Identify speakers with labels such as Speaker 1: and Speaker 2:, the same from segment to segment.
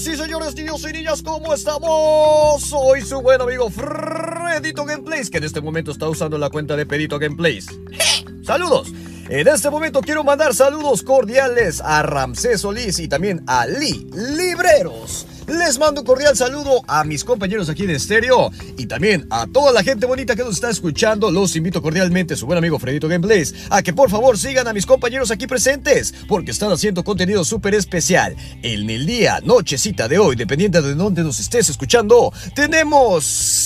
Speaker 1: Sí, señores, niños y niñas, ¿cómo estamos? Soy su buen amigo Fredito Gameplays, que en este momento está usando la cuenta de Pedito Gameplays. ¡Saludos! En este momento quiero mandar saludos cordiales a Ramsés Solís y también a Lee Libreros. Les mando un cordial saludo a mis compañeros aquí de estéreo y también a toda la gente bonita que nos está escuchando. Los invito cordialmente, su buen amigo Fredito Gameplays, a que por favor sigan a mis compañeros aquí presentes porque están haciendo contenido súper especial. En el día, nochecita de hoy, dependiendo de dónde nos estés escuchando, tenemos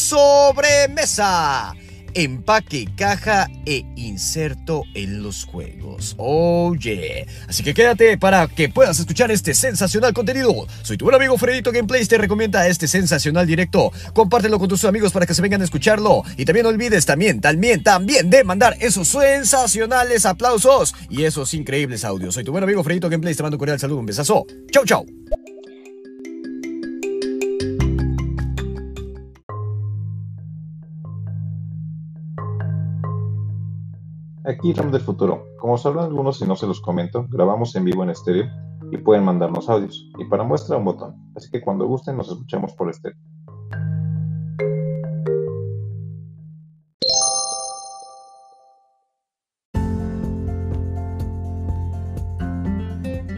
Speaker 1: sobremesa empaque, caja e inserto en los juegos. Oh. Así que quédate para que puedas escuchar este sensacional contenido. Soy tu buen amigo Fredito Gameplays, te recomienda este sensacional directo. Compártelo con tus amigos para que se vengan a escucharlo. Y también no olvides también, también, también de mandar esos sensacionales aplausos y esos increíbles audios. Soy tu buen amigo Fredito Gameplays, te mando un cordial saludo, un besazo. Chau, chau.
Speaker 2: Aquí Ram del Futuro. Como sabrán algunos y no se los comento, grabamos en vivo en estéreo y pueden mandarnos audios. Y para muestra un botón. Así que cuando gusten nos escuchamos por estéreo.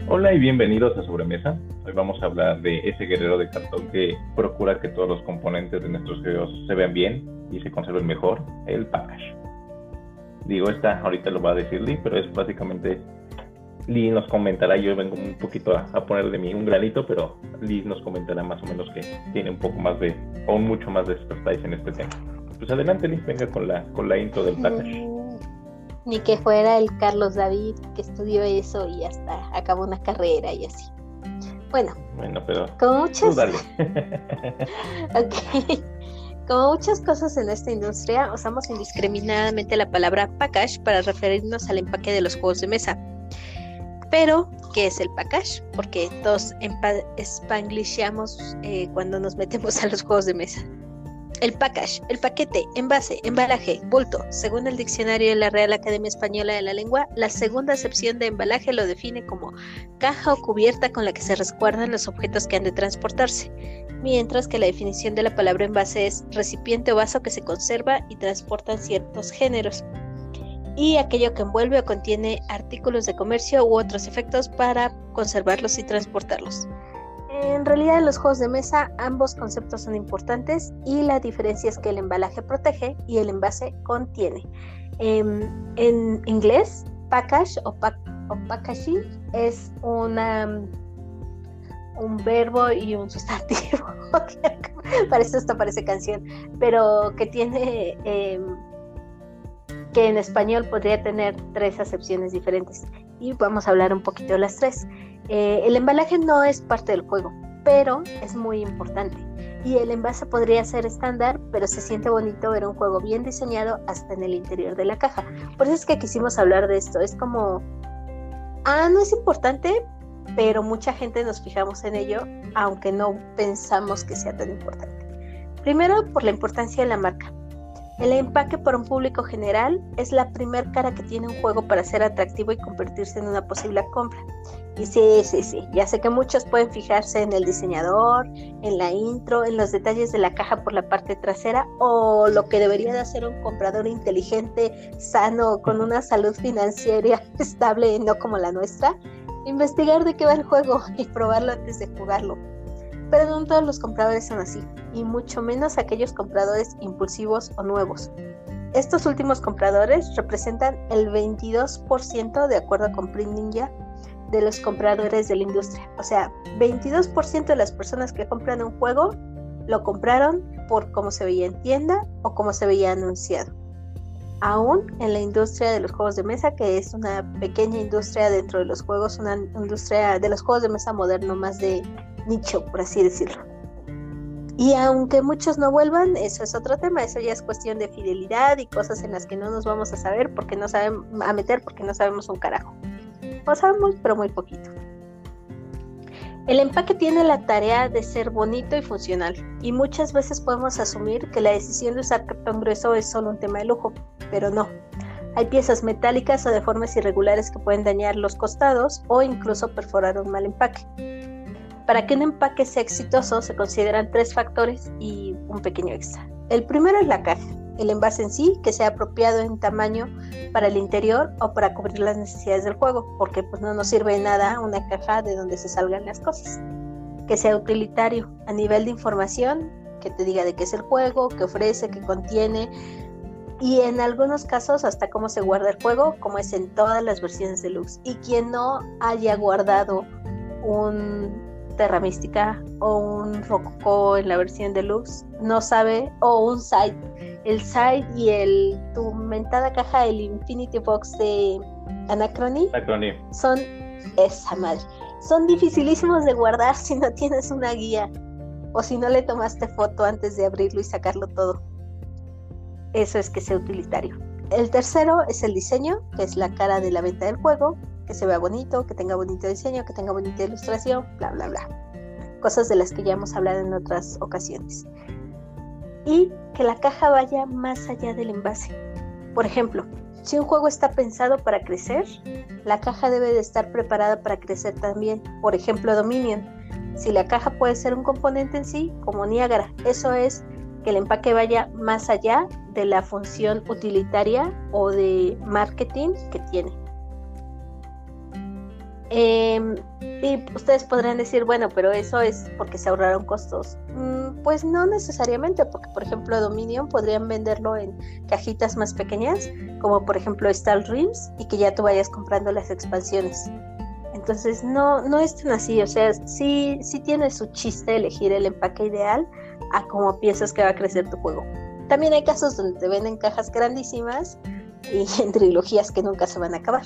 Speaker 2: Hola y bienvenidos a Sobremesa. Hoy vamos a hablar de ese guerrero de cartón que procura que todos los componentes de nuestros videos se vean bien y se conserven mejor, el package. Digo, esta ahorita lo va a decir Lee, pero es básicamente Lee nos comentará, yo vengo un poquito a, poner de mí un granito, pero Lee nos comentará más o menos que tiene un poco más de, o mucho más de expertise en este tema. Pues adelante Lee, venga con la, con la intro del package.
Speaker 3: Mm, ni que fuera el Carlos David que estudió eso y hasta acabó una carrera y así. Bueno,
Speaker 2: bueno pero
Speaker 3: como muchas... ok. Como muchas cosas en esta industria, usamos indiscriminadamente la palabra package para referirnos al empaque de los juegos de mesa. Pero, ¿qué es el package? Porque todos spanglishamos eh, cuando nos metemos a los juegos de mesa. El package, el paquete, envase, embalaje, bulto. Según el diccionario de la Real Academia Española de la Lengua, la segunda acepción de embalaje lo define como caja o cubierta con la que se resguardan los objetos que han de transportarse, mientras que la definición de la palabra envase es recipiente o vaso que se conserva y transporta en ciertos géneros, y aquello que envuelve o contiene artículos de comercio u otros efectos para conservarlos y transportarlos. En realidad en los juegos de mesa ambos conceptos son importantes y la diferencia es que el embalaje protege y el envase contiene. Em, en inglés, package o, packaging es una, un verbo y un sustantivo. parece esto parece canción, pero que tiene em, que en español podría tener tres acepciones diferentes y vamos a hablar un poquito de las tres. Eh, el embalaje no es parte del juego, pero es muy importante. Y el envase podría ser estándar, pero se siente bonito ver un juego bien diseñado hasta en el interior de la caja. Por eso es que quisimos hablar de esto. Es como, ah, no es importante, pero mucha gente nos fijamos en ello, aunque no pensamos que sea tan importante. Primero, por la importancia de la marca. El empaque para un público general es la primera cara que tiene un juego para ser atractivo y convertirse en una posible compra. Y sí, sí, sí, ya sé que muchos pueden fijarse en el diseñador, en la intro, en los detalles de la caja por la parte trasera o lo que debería de hacer un comprador inteligente, sano, con una salud financiera estable, no como la nuestra. Investigar de qué va el juego y probarlo antes de jugarlo pero no todos los compradores son así, y mucho menos aquellos compradores impulsivos o nuevos. Estos últimos compradores representan el 22% de acuerdo con Print Ninja de los compradores de la industria. O sea, 22% de las personas que compran un juego lo compraron por cómo se veía en tienda o cómo se veía anunciado. Aún en la industria de los juegos de mesa, que es una pequeña industria dentro de los juegos, una industria de los juegos de mesa moderno más de nicho, por así decirlo. Y aunque muchos no vuelvan, eso es otro tema, eso ya es cuestión de fidelidad y cosas en las que no nos vamos a saber porque no sabemos a meter porque no sabemos un carajo. O sabemos, pero muy poquito. El empaque tiene la tarea de ser bonito y funcional, y muchas veces podemos asumir que la decisión de usar cartón grueso es solo un tema de lujo, pero no. Hay piezas metálicas o deformes irregulares que pueden dañar los costados o incluso perforar un mal empaque. Para que un empaque sea exitoso se consideran tres factores y un pequeño extra. El primero es la caja, el envase en sí, que sea apropiado en tamaño para el interior o para cubrir las necesidades del juego, porque pues no nos sirve nada una caja de donde se salgan las cosas. Que sea utilitario a nivel de información, que te diga de qué es el juego, qué ofrece, qué contiene, y en algunos casos hasta cómo se guarda el juego, como es en todas las versiones de Lux. Y quien no haya guardado un Terra Mística o un Rococo en la versión deluxe, no sabe, o un side, el side y el tu mentada caja, el Infinity Box de Anachrony,
Speaker 2: Anachrony.
Speaker 3: son esa madre. Son dificilísimos de guardar si no tienes una guía o si no le tomaste foto antes de abrirlo y sacarlo todo. Eso es que sea utilitario. El tercero es el diseño, que es la cara de la venta del juego que se vea bonito, que tenga bonito diseño, que tenga bonita ilustración, bla, bla, bla. Cosas de las que ya hemos hablado en otras ocasiones. Y que la caja vaya más allá del envase. Por ejemplo, si un juego está pensado para crecer, la caja debe de estar preparada para crecer también. Por ejemplo, Dominion. Si la caja puede ser un componente en sí, como Niagara, eso es que el empaque vaya más allá de la función utilitaria o de marketing que tiene. Em, y ustedes podrán decir, bueno, pero eso es porque se ahorraron costos. Mm, pues no necesariamente, porque por ejemplo Dominion podrían venderlo en cajitas más pequeñas, como por ejemplo Star Dreams, y que ya tú vayas comprando las expansiones. Entonces no, no es tan así, o sea, sí, sí tiene su chiste elegir el empaque ideal a cómo piensas que va a crecer tu juego. También hay casos donde te venden cajas grandísimas y en trilogías que nunca se van a acabar.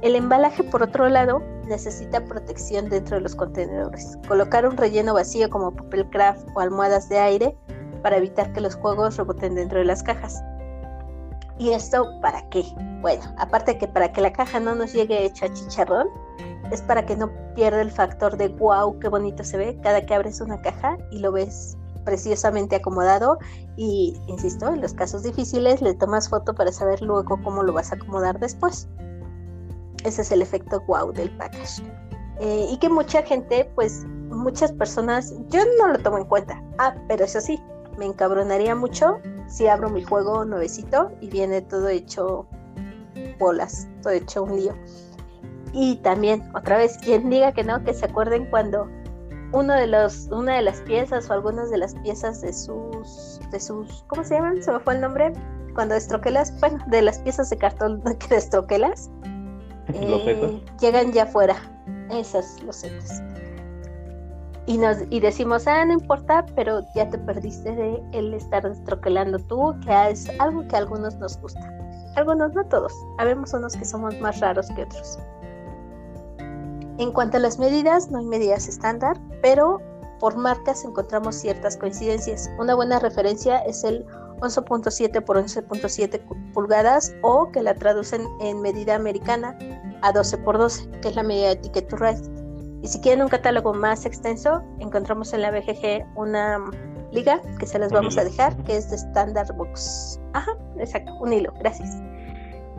Speaker 3: El embalaje, por otro lado, necesita protección dentro de los contenedores. Colocar un relleno vacío como papel craft o almohadas de aire para evitar que los juegos reboten dentro de las cajas. ¿Y esto para qué? Bueno, aparte que para que la caja no nos llegue hecha chicharrón, es para que no pierda el factor de wow, qué bonito se ve cada que abres una caja y lo ves preciosamente acomodado y, insisto, en los casos difíciles le tomas foto para saber luego cómo lo vas a acomodar después. Ese es el efecto wow del package. Eh, y que mucha gente, pues muchas personas, yo no lo tomo en cuenta. Ah, pero eso sí, me encabronaría mucho si abro mi juego nuevecito y viene todo hecho bolas, todo hecho un lío. Y también, otra vez, quien diga que no, que se acuerden cuando uno de los, una de las piezas o algunas de las piezas de sus, de sus, ¿cómo se llaman? Se me fue el nombre. Cuando destroquelas, bueno, de las piezas de cartón que destroquelas, eh, llegan ya afuera, esas losetas. Y, nos, y decimos, ah, no importa, pero ya te perdiste de el estar destroquelando tú, que es algo que a algunos nos gusta. Algunos, no todos. Habemos unos que somos más raros que otros. En cuanto a las medidas, no hay medidas estándar, pero por marcas encontramos ciertas coincidencias. Una buena referencia es el 11.7 por 11.7 pulgadas o que la traducen en medida americana a 12 por 12, que es la medida de Ticket to Ride. Y si quieren un catálogo más extenso, encontramos en la BGG una liga que se las vamos a dejar, que es de Standard Books. Ajá, exacto, un hilo, gracias.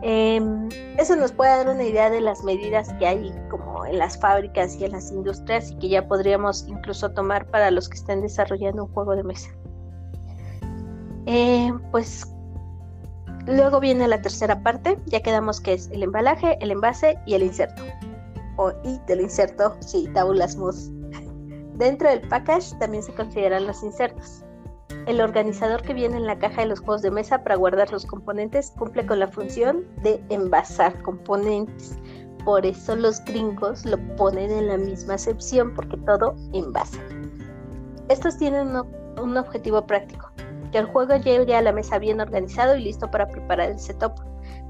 Speaker 3: Em, eso nos puede dar una idea de las medidas que hay como en las fábricas y en las industrias y que ya podríamos incluso tomar para los que estén desarrollando un juego de mesa. Eh, pues luego viene la tercera parte, ya quedamos que es el embalaje, el envase y el inserto. O, y del inserto, sí, tabula smooth. Dentro del package también se consideran los insertos. El organizador que viene en la caja de los juegos de mesa para guardar los componentes cumple con la función de envasar componentes. Por eso los gringos lo ponen en la misma acepción porque todo envasa. Estos tienen un objetivo práctico, que el juego llegue a la mesa bien organizado y listo para preparar el setup.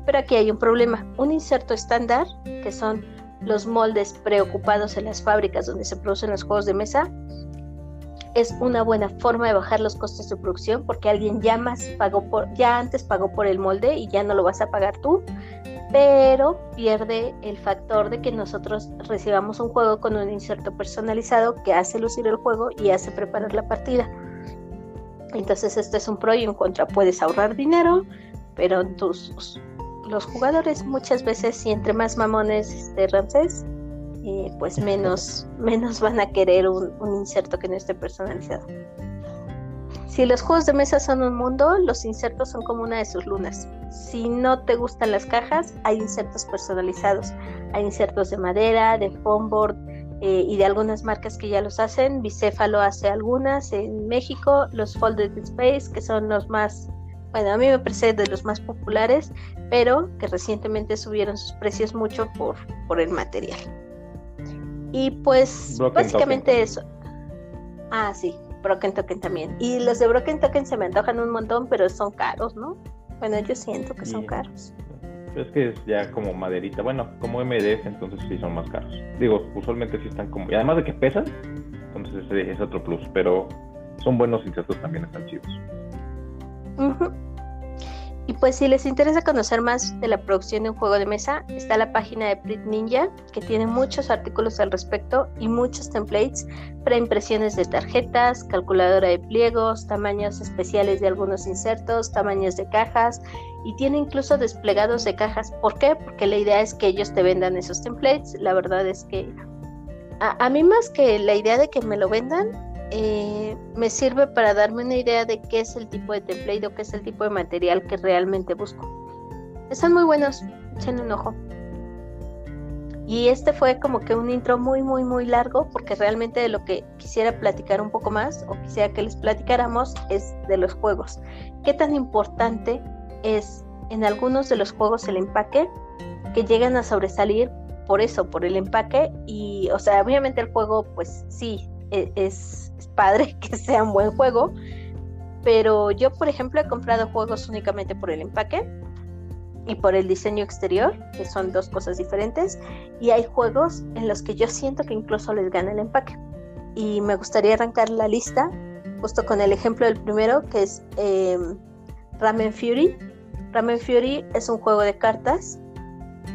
Speaker 3: Pero aquí hay un problema, un inserto estándar, que son los moldes preocupados en las fábricas donde se producen los juegos de mesa, es una buena forma de bajar los costos de producción porque alguien ya más pagó por, ya antes pagó por el molde y ya no lo vas a pagar tú, pero pierde el factor de que nosotros recibamos un juego con un inserto personalizado que hace lucir el juego y hace preparar la partida. Entonces este es un pro y un contra. Puedes ahorrar dinero, pero tus los jugadores muchas veces, y entre más mamones este Ramsés, eh, pues menos, menos van a querer un, un inserto que no esté personalizado. Si los juegos de mesa son un mundo, los insertos son como una de sus lunas. Si no te gustan las cajas, hay insertos personalizados. Hay insertos de madera, de foam board eh, y de algunas marcas que ya los hacen. Bicéfalo hace algunas en México. Los Folded Space, que son los más, bueno, a mí me parece de los más populares, pero que recientemente subieron sus precios mucho por, por el material. Y pues básicamente eso. Ah, sí, Broken Token también. Y los de Broken Token se me antojan un montón, pero son caros, ¿no? Bueno, yo siento que son caros.
Speaker 2: Es que es ya como maderita. Bueno, como MDF, entonces sí son más caros. Digo, usualmente sí están como. Y además de que pesan, entonces ese es otro plus. Pero son buenos insertos también, están chidos.
Speaker 3: Y pues si les interesa conocer más de la producción de un juego de mesa, está la página de Prit Ninja, que tiene muchos artículos al respecto y muchos templates para impresiones de tarjetas, calculadora de pliegos, tamaños especiales de algunos insertos, tamaños de cajas y tiene incluso desplegados de cajas. ¿Por qué? Porque la idea es que ellos te vendan esos templates. La verdad es que a, mí más que la idea de que me lo vendan, eh, me sirve para darme una idea de qué es el tipo de template o qué es el tipo de material que realmente busco. Están muy buenos, echen un ojo. Y este fue como que un intro muy, muy, muy largo, porque realmente de lo que quisiera platicar un poco más, o quisiera que les platicáramos, es de los juegos. ¿Qué tan importante es en algunos de los juegos el empaque que llegan a sobresalir por eso, por el empaque? Y, o sea, obviamente el juego, pues sí, e, es, padre que sea un buen juego, pero yo, por ejemplo, he comprado juegos únicamente por el empaque y por el diseño exterior, que son dos cosas diferentes, y hay juegos en los que yo siento que incluso les gana el empaque. Y me gustaría arrancar la lista justo con el ejemplo del primero, que es em, Ramen Fury. Ramen Fury es un juego de cartas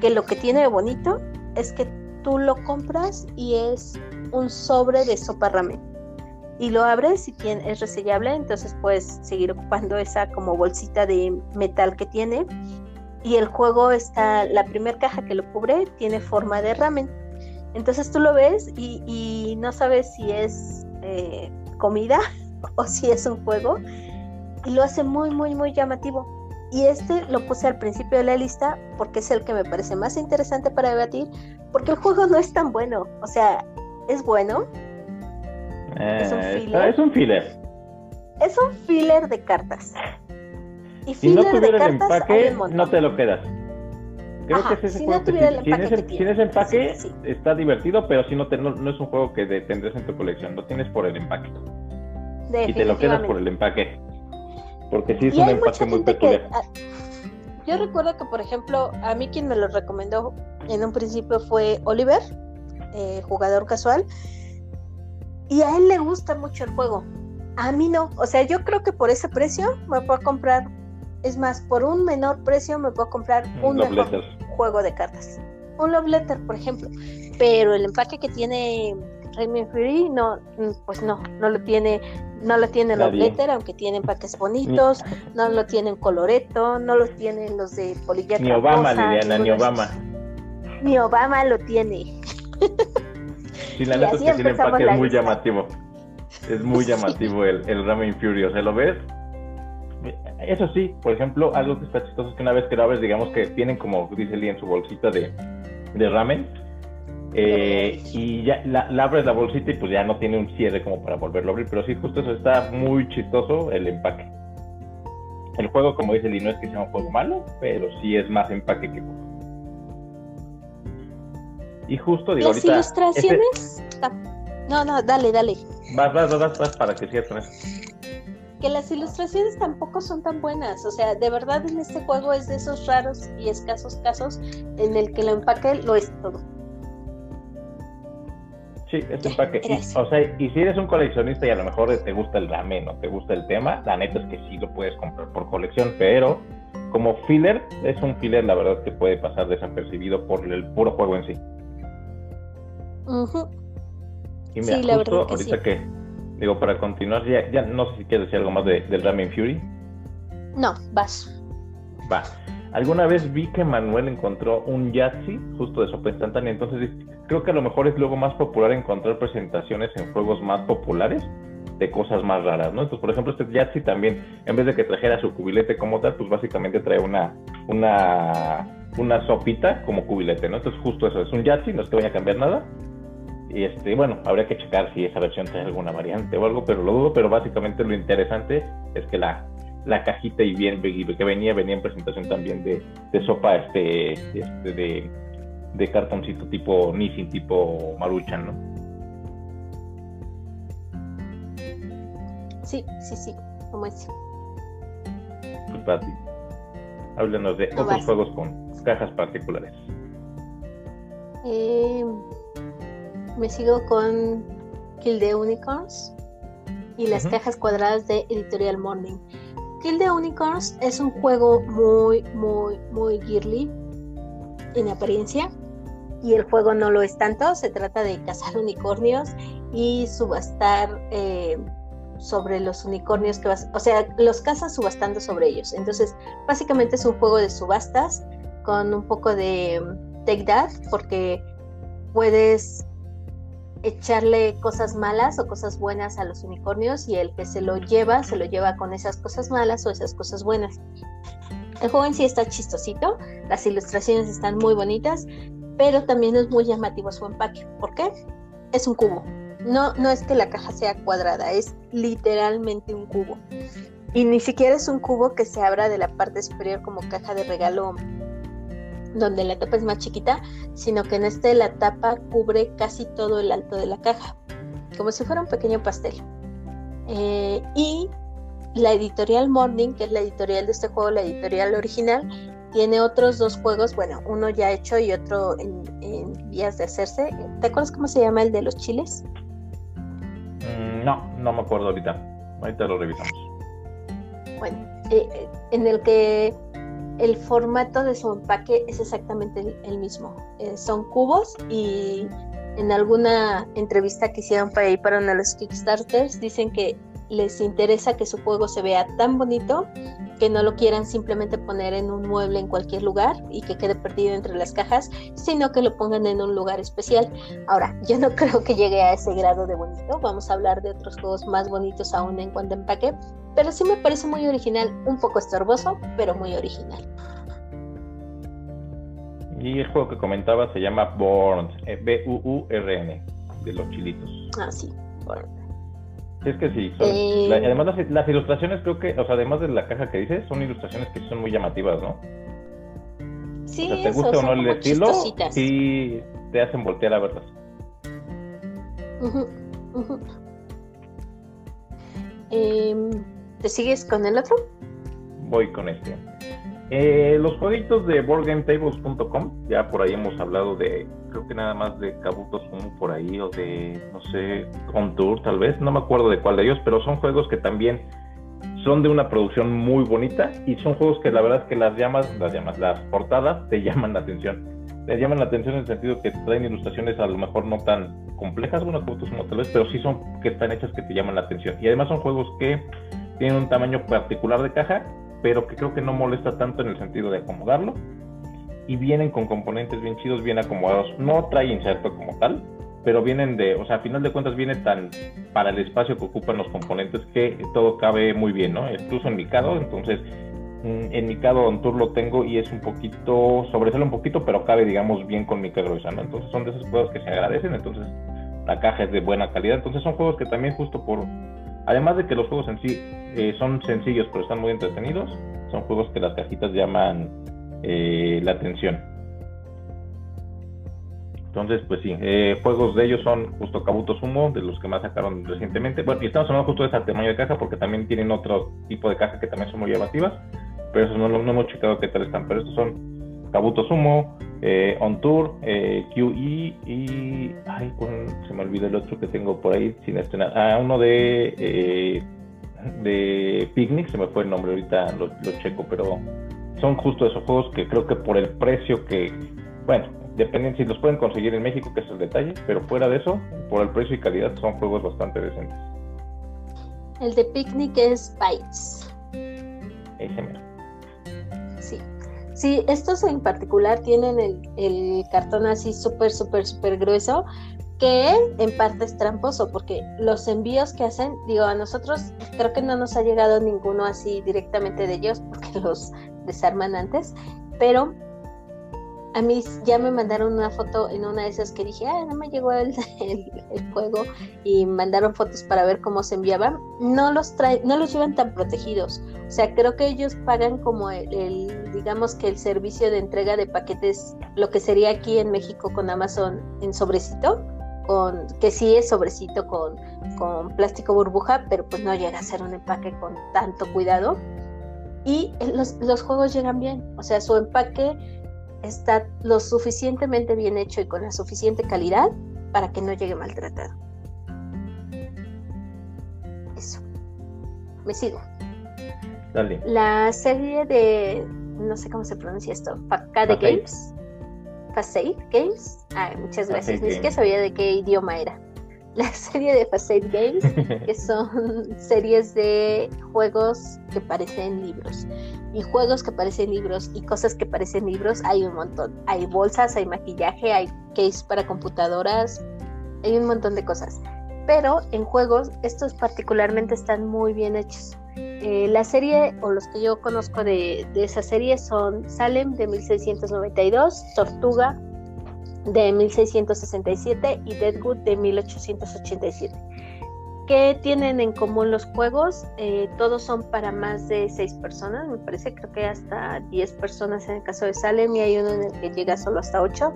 Speaker 3: que lo que tiene de bonito es que tú lo compras y es un sobre de sopa ramen. Y lo abres y tiene, es resellable, entonces puedes seguir ocupando esa como bolsita de metal que tiene. Y el juego está, la primera caja que lo cubre tiene forma de ramen. Entonces tú lo ves y, no sabes si es eh, comida o si es un juego. Y lo hace muy, muy, muy llamativo. Y este lo puse al principio de la lista porque es el que me parece más interesante para debatir, porque el juego no es tan bueno. O sea, es bueno.
Speaker 2: es un eh, filler. Es un filler.
Speaker 3: Es un filler de cartas.
Speaker 2: Y si no tuviera el empaque, no te lo quedas. Creo que es ese si juego no tuviera el empaque si, ese, empaque está divertido, pero si no, te, no, es un juego que tendrás en tu colección, lo tienes por el empaque. Y te lo quedas por el empaque. Porque sí es un empaque muy peculiar. Ah,
Speaker 3: yo recuerdo que, por ejemplo, a mí quien me lo recomendó en un principio fue Oliver, eh, jugador casual, y a él le gusta mucho el juego. A mí no. O sea, yo creo que por ese precio me puedo comprar, es más, por un menor precio me puedo comprar un, mejor juego de cartas. Un Love Letter, por ejemplo. Pero el empaque que tiene Rayman Fury, no, pues no, no lo tiene, no lo tiene Love Letter, aunque tiene empaques bonitos, no lo tienen coloreto, no lo tienen los de Polilla
Speaker 2: Ni Obama, Liliana, ni Obama.
Speaker 3: Ni Obama lo tiene.
Speaker 2: Sí, la neta es que tiene empaque es muy llamativo. Es muy llamativo el, el Ramen Fury, o sea, ¿lo ves? Eso sí, por ejemplo, algo que está chistoso es que una vez que lo abres, digamos que tienen como dice Lee en su bolsita de, de ramen, eh, y ya la, abres la bolsita y pues ya no tiene un cierre como para volverlo a abrir, pero sí, justo eso está muy chistoso el empaque. El juego, como dice Lee, no es que sea un juego malo, pero sí es más empaque que juego. Y justo digo,
Speaker 3: Las ilustraciones. No, no, dale, dale.
Speaker 2: Vas, vas, vas, vas para que con eso.
Speaker 3: Que las ilustraciones tampoco son tan buenas. O sea, de verdad en este juego es de esos raros y escasos casos en el que el empaque lo es todo.
Speaker 2: Sí, este empaque. o sea, y si eres un coleccionista y a lo mejor te gusta el ramen o te gusta el tema, la neta es que sí lo puedes comprar por colección, pero como filler, es un filler, la verdad, que puede pasar desapercibido por el puro juego en sí. Y mira, sí, justo ahorita que, digo, para continuar, ya, ya no sé si quieres decir algo más de, del Ramen Fury.
Speaker 3: No, vas.
Speaker 2: Va. Alguna vez vi que Manuel encontró un Yahtzee justo de sopa instantánea, entonces creo que a lo mejor es luego más popular encontrar presentaciones en juegos más populares de cosas más raras, ¿no? Entonces, por ejemplo, este Yahtzee también, en vez de que trajera su cubilete como tal, pues básicamente trae una, una, una sopita como cubilete, ¿no? Entonces, justo eso, es un Yahtzee, no es que vaya a cambiar nada. Y este, bueno, habría que checar si esa versión trae alguna variante o algo, pero lo dudo, pero básicamente lo interesante es que la, la cajita y bien que venía, venía en presentación también de, de sopa este, este de, de cartoncito tipo Nissin, tipo Maruchan, ¿no?
Speaker 3: Sí, sí, sí, como es.
Speaker 2: Pues háblanos de otros juegos con cajas particulares.
Speaker 3: Eh, me sigo con Kill the Unicorns y las cajas cuadradas de Editorial Morning. Kill the Unicorns es un juego muy, muy, muy girly en apariencia y el juego no lo es tanto. Se trata de cazar unicornios y subastar eh, sobre los unicornios que vas, o sea, los cazas subastando sobre ellos. Entonces, básicamente es un juego de subastas con un poco de mm, take that, porque puedes echarle cosas malas o cosas buenas a los unicornios y el que se lo lleva, se lo lleva con esas cosas malas o esas cosas buenas. El juego en sí está chistosito, las ilustraciones están muy bonitas, pero también es muy llamativo su empaque. ¿Por qué? Es un cubo. No, no es que la caja sea cuadrada, es literalmente un cubo. Y ni siquiera es un cubo que se abra de la parte superior como caja de regalo donde la tapa es más chiquita, sino que en este la tapa cubre casi todo el alto de la caja, como si fuera un pequeño pastel. Eh, y la editorial Morning, que es la editorial de este juego, la editorial original, tiene otros dos juegos, bueno, uno ya hecho y otro en, vías de hacerse. ¿Te acuerdas cómo se llama el de los chiles?
Speaker 2: Mm, no, no me acuerdo ahorita. Ahorita lo revisamos.
Speaker 3: Bueno, eh, eh, en el que el formato de su empaque es exactamente el, mismo. Eh, son cubos y en alguna entrevista que hicieron para ir para uno de los Kickstarters dicen que les interesa que su juego se vea tan bonito que no lo quieran simplemente poner en un mueble en cualquier lugar y que quede perdido entre las cajas, sino que lo pongan en un lugar especial. Ahora, yo no creo que llegue a ese grado de bonito, vamos a hablar de otros juegos más bonitos aún en cuanto a empaque, pero sí me parece muy original, un poco estorboso, pero muy original.
Speaker 2: Y el juego que comentaba se llama Born, eh, B-U-U-R-N, de los chilitos.
Speaker 3: Ah, sí, Born.
Speaker 2: Es que sí, eh, además las, ilustraciones creo que, o sea, además de la caja que dices, son ilustraciones que son muy llamativas, ¿no?
Speaker 3: Sí,
Speaker 2: o sea, te gusta o no el estilo, sí te hacen voltear a verlas.
Speaker 3: Em, ¿Te sigues con el otro?
Speaker 2: Voy con este. Eh, los jueguitos de boardgametables.com, ya por ahí hemos hablado de, creo que nada más de Kabuto Sumo por ahí, o de, no sé, Contour tal vez, no me acuerdo de cuál de ellos, pero son juegos que también son de una producción muy bonita y son juegos que la verdad es que las llamas, las llamas, las portadas te llaman la atención. Te llaman la atención en el sentido que traen ilustraciones a lo mejor no tan complejas, bueno, Kabuto tal vez, pero sí son que están hechas que te llaman la atención. Y además son juegos que tienen un tamaño particular de caja pero que creo que no molesta tanto en el sentido de acomodarlo. Y vienen con componentes bien chidos, bien acomodados. No trae inserto como tal, pero vienen de, o sea, a final de cuentas viene tan para el espacio que ocupan los componentes que todo cabe muy bien, ¿no? Incluso en Mikado, entonces mm, en Mikado On Tour lo tengo y es un poquito, sobresale un poquito, pero cabe, digamos, bien con Mica gruesa, ¿no? Entonces son de esas cosas que se agradecen, entonces la caja es de buena calidad, entonces son juegos que también justo por Además de que los juegos en sí eh, son sencillos pero están muy entretenidos, son juegos que las cajitas llaman eh, la atención. Entonces, pues sí, eh, juegos de ellos son justo Kabuto Sumo, de los que más sacaron recientemente. Bueno, y estamos hablando justo de ese tamaño de caja porque también tienen otro tipo de caja que también son muy llamativas, pero eso no, no hemos checado qué tal están. Pero estos son Kabuto Sumo, eh, On Tour, eh, QE y. Ay, se me olvidó el otro que tengo por ahí sin estrenar. Ah, uno de. Eh, de Picnic, se me fue el nombre ahorita, lo, checo, pero son justo esos juegos que creo que por el precio que. Bueno, dependen si los pueden conseguir en México, que es el detalle, pero fuera de eso, por el precio y calidad, son juegos bastante decentes.
Speaker 3: El de Picnic es Bytes.
Speaker 2: Ese
Speaker 3: Sí. Sí, estos en particular tienen el, cartón así súper, súper, súper grueso, que en parte es tramposo, porque los envíos que hacen, digo, a nosotros creo que no nos ha llegado ninguno así directamente de ellos, porque los desarman antes, pero a mí ya me mandaron una foto en una de esas que dije, ah, no me llegó el, el, juego y mandaron fotos para ver cómo se enviaban. No los traen, no los llevan tan protegidos. O sea, creo que ellos pagan como el, digamos que el servicio de entrega de paquetes, lo que sería aquí en México con Amazon en sobrecito, con, que sí es sobrecito con, con plástico burbuja, pero pues no llega a ser un empaque con tanto cuidado. Y los, los juegos llegan bien, o sea, su empaque está lo suficientemente bien hecho y con la suficiente calidad para que no llegue maltratado. Eso. Me sigo.
Speaker 2: Dale.
Speaker 3: La serie de, no sé cómo se pronuncia esto, Facade Games. Facade Games. Ah, muchas gracias. Ni siquiera sabía de qué idioma era la serie de Facade Games, que son series de juegos que parecen libros. Y juegos que parecen libros y cosas que parecen libros hay un montón. Hay bolsas, hay maquillaje, hay case para computadoras, hay un montón de cosas. Pero en juegos estos particularmente están muy bien hechos. Eh, la serie, o los que yo conozco de, de esa serie, son Salem de 1692, Tortuga de 1667 y Deadwood de 1887. ¿Qué tienen en común los juegos? Eh, todos son para más de 6 personas, me parece, creo que hasta 10 personas en el caso de Salem y hay uno en el que llega solo hasta 8.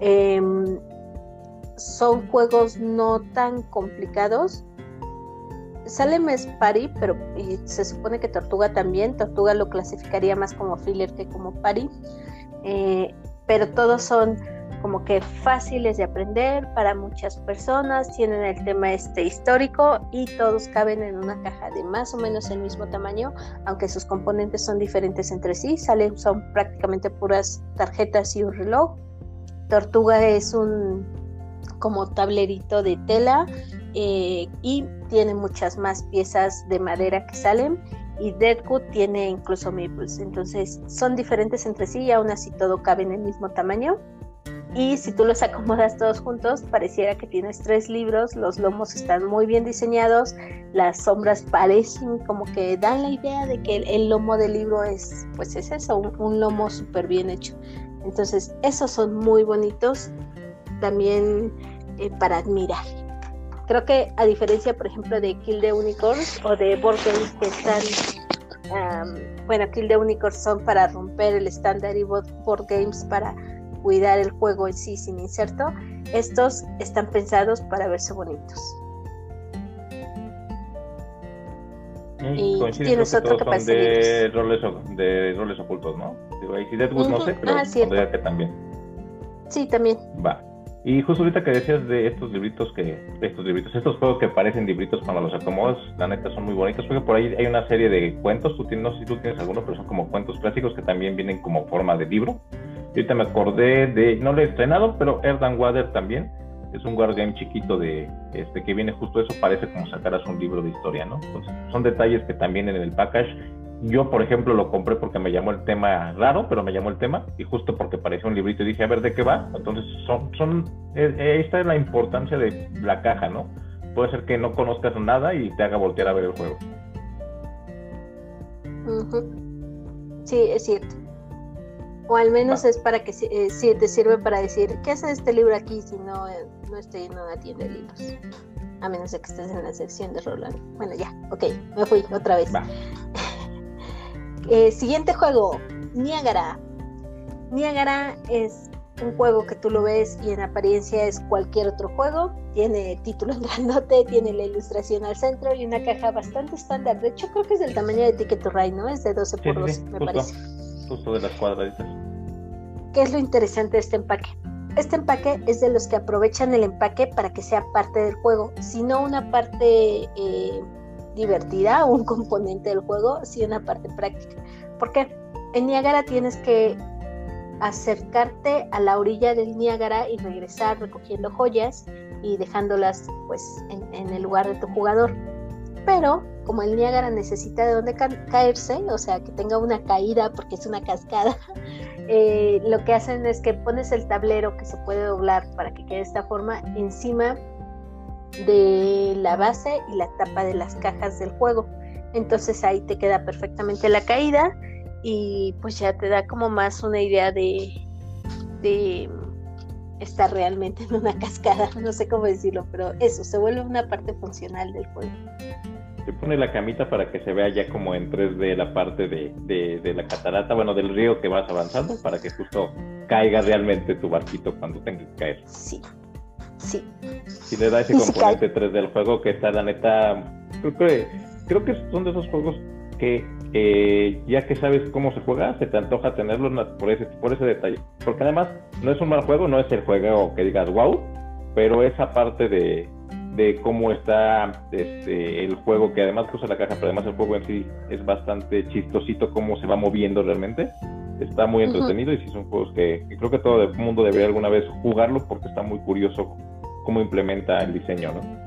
Speaker 3: Em, son juegos no tan complicados. Salem es party, pero se supone que Tortuga también. Tortuga lo clasificaría más como filler que como party. Eh, pero todos son como que fáciles de aprender para muchas personas, tienen el tema este histórico y todos caben en una caja de más o menos el mismo tamaño, aunque sus componentes son diferentes entre sí, salen son prácticamente puras tarjetas y un reloj. Tortuga es un como tablerito de tela eh, y tiene muchas más piezas de madera que salen y Deadwood tiene incluso meeples, entonces son diferentes entre sí y aún así todo cabe en el mismo tamaño y si tú los acomodas todos juntos, pareciera que tienes tres libros, los lomos están muy bien diseñados, las sombras parecen como que dan la idea de que el, lomo del libro es, pues es eso, un, lomo súper bien hecho. Entonces, esos son muy bonitos también eh, para admirar. Creo que a diferencia, por ejemplo, de Kill the Unicorns o de Board Games que están, bueno, Kill the Unicorns son para romper el estándar y Board Games para cuidar el juego en sí sin inserto, estos están pensados para verse bonitos.
Speaker 2: y tienes otro que son de roles, de roles ocultos, ¿no? Si Deadwood no sé, pero ah, que también.
Speaker 3: Sí, también.
Speaker 2: Va. Y justo ahorita que decías de estos libritos que, estos libritos, estos juegos que parecen libritos cuando los acomodas, la neta son muy bonitos, porque por ahí hay una serie de cuentos, tú tienes, no sé si tú tienes alguno, pero son como cuentos clásicos que también vienen como forma de libro ahorita me acordé de, no lo he estrenado, pero Erdan Water también. Es un wargame chiquito de este que viene justo eso, parece como sacaras un libro de historia, ¿no? Entonces, son detalles que también en el package. Yo, por ejemplo, lo compré porque me llamó el tema raro, pero me llamó el tema, y justo porque parecía un librito y dije, a ver de qué va. Entonces, son, son, eh, esta es la importancia de la caja, ¿no? Puede ser que no conozcas nada y te haga voltear a ver el juego.
Speaker 3: Sí, es cierto. O al menos es para que eh, si te sirve para decir, ¿qué hace este libro aquí si no, eh, no estoy en una tienda de libros? A menos de que estés en la sección de Roland. Bueno, ya, ok, me fui otra vez. Eh, siguiente juego, Niagara. Niagara es un juego que tú lo ves y en apariencia es cualquier otro juego. Tiene título en grandote, tiene la ilustración al centro y una caja bastante estándar. De hecho, creo que es del tamaño de Ticket to Ride, ¿no? Es de 12 por 12, me parece
Speaker 2: justo de las cuadraditas.
Speaker 3: ¿Qué es lo interesante de este empaque? Este empaque es de los que aprovechan el empaque para que sea parte del juego, sino una parte eh, divertida, un componente del juego, sino una parte práctica. Porque en Niágara tienes que acercarte a la orilla del Niágara y regresar recogiendo joyas y dejándolas pues en el lugar de tu jugador. Pero como el Niágara necesita de dónde caerse, o sea, que tenga una caída porque es una cascada, eh, lo que hacen es que pones el tablero que se puede doblar para que quede de esta forma encima de la base y la tapa de las cajas del juego. Entonces ahí te queda perfectamente la caída y pues ya te da como más una idea de, de estar realmente en una cascada, no sé cómo decirlo, pero eso se vuelve una parte funcional del juego.
Speaker 2: Se pone la camita para que se vea ya como en 3D la parte de, de, la catarata, bueno, del río que vas avanzando, para que justo caiga realmente tu barquito cuando tenga que caer.
Speaker 3: Sí, sí.
Speaker 2: Si le da ese componente 3D del juego que está, la neta, creo que, creo que son de esos juegos que eh, ya que sabes cómo se juega, se te antoja tenerlo por ese, por ese detalle. Porque además no es un mal juego, no es el juego que digas wow, pero esa parte de, de cómo está este, el juego, que además usa la caja, pero además el juego en sí es bastante chistosito cómo se va moviendo realmente. Está muy entretenido y sí son juegos que, que, creo que todo el mundo debería alguna vez jugarlo porque está muy curioso cómo implementa el diseño, ¿no?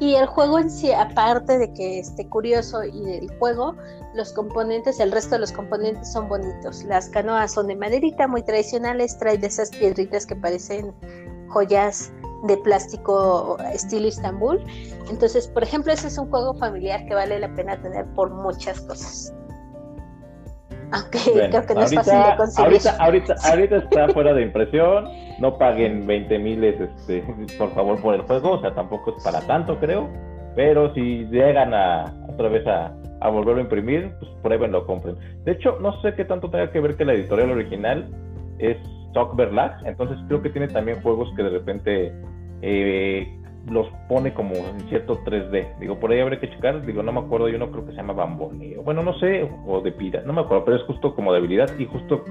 Speaker 3: Y el juego en sí, aparte de que esté curioso y del juego, los componentes, el resto de los componentes son bonitos. Las canoas son de maderita, muy tradicionales, trae de esas piedritas que parecen joyas de plástico estilo Istambul. Entonces, por ejemplo, ese es un juego familiar que vale la pena tener por muchas cosas. Aunque creo que no es fácil de conseguir.
Speaker 2: Ahorita, ahorita, está fuera de impresión. No paguen 20 miles, este, por favor, por el juego. O sea, tampoco es para tanto, creo. Pero si llegan a otra vez a, a volverlo a imprimir, pues pruébenlo, compren. De hecho, no sé qué tanto tenga que ver que la editorial original es Sockberlax. Entonces creo que tiene también juegos que de repente eh, los pone como en cierto 3D. Digo, por ahí habría que checar. Digo, no me acuerdo. Yo no creo que se llama Bamboni. Bueno, no sé. O de Pira. No me acuerdo. Pero es justo como de habilidad. Y justo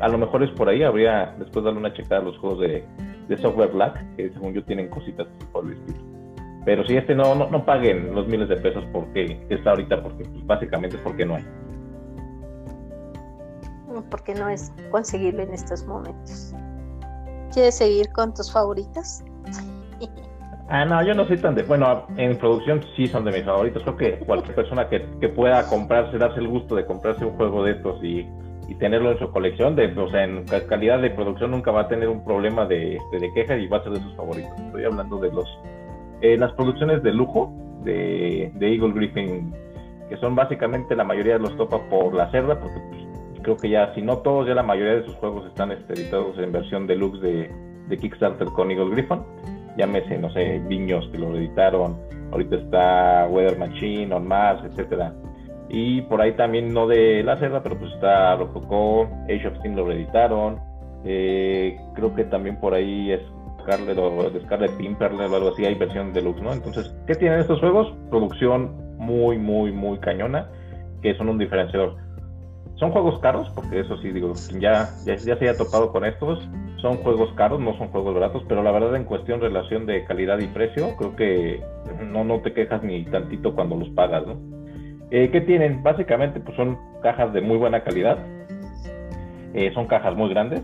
Speaker 2: a lo mejor es por ahí. Habría después darle una checada a los juegos de, de Software Black. Que según yo tienen cositas por el. Pero si este no, no, paguen los miles de pesos porque está ahorita. Porque pues, básicamente es porque no hay.
Speaker 3: Porque no es conseguirlo en estos momentos. ¿Quieres seguir con tus favoritos?
Speaker 2: Ah, no, yo no soy tan de. Bueno, en producción sí son de mis favoritos. Creo que cualquier persona que, pueda comprarse, darse el gusto de comprarse un juego de estos y, tenerlo en su colección, de, o sea, en calidad de producción nunca va a tener un problema de, este, de queja y va a ser de sus favoritos. Estoy hablando de los eh, las producciones de lujo de, Eagle Griffin, que son básicamente la mayoría de los topa por la cerda, porque pues, creo que ya, si no todos, ya la mayoría de sus juegos están este, editados en versión deluxe de, de Kickstarter con Eagle Griffin llámese, no sé, Viños que lo editaron, ahorita está Weather Machine, On Mars, etcétera. Y por ahí también, no de la cerda, pero pues está Rococo, Age of Steam lo reeditaron. Eh, creo que también por ahí es Scarlet o de Scarlet o algo así, hay versión deluxe, ¿no? Entonces, ¿qué tienen estos juegos? Producción muy, muy, muy cañona, que son un diferenciador. Son juegos caros, porque eso sí, digo, ya, ya se haya topado con estos, son juegos caros, no son juegos baratos, pero la verdad en cuestión relación de calidad y precio, creo que no, no te quejas ni tantito cuando los pagas, ¿no? Eh, ¿Qué tienen? Básicamente pues son cajas de muy buena calidad, eh, son cajas muy grandes,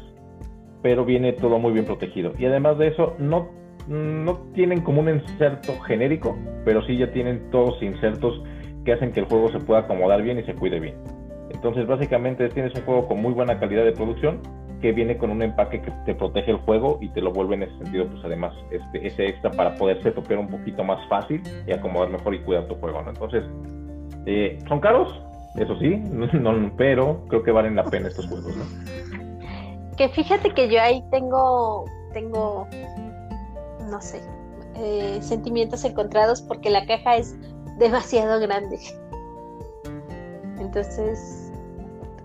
Speaker 2: pero viene todo muy bien protegido. Y además de eso, no, no tienen como un inserto genérico, pero sí ya tienen todos insertos que hacen que el juego se pueda acomodar bien y se cuide bien. Entonces básicamente tienes un juego con muy buena calidad de producción, que viene con un empaque que te protege el juego y te lo vuelve en ese sentido, pues además, este, ese extra para poderse topear un poquito más fácil y acomodar mejor y cuidar tu juego, ¿no? Entonces, eh, son caros, eso sí, no, pero creo que valen la pena estos juegos, ¿no?
Speaker 3: Que fíjate que yo ahí tengo, tengo, no sé, eh, sentimientos encontrados porque la caja es demasiado grande. Entonces,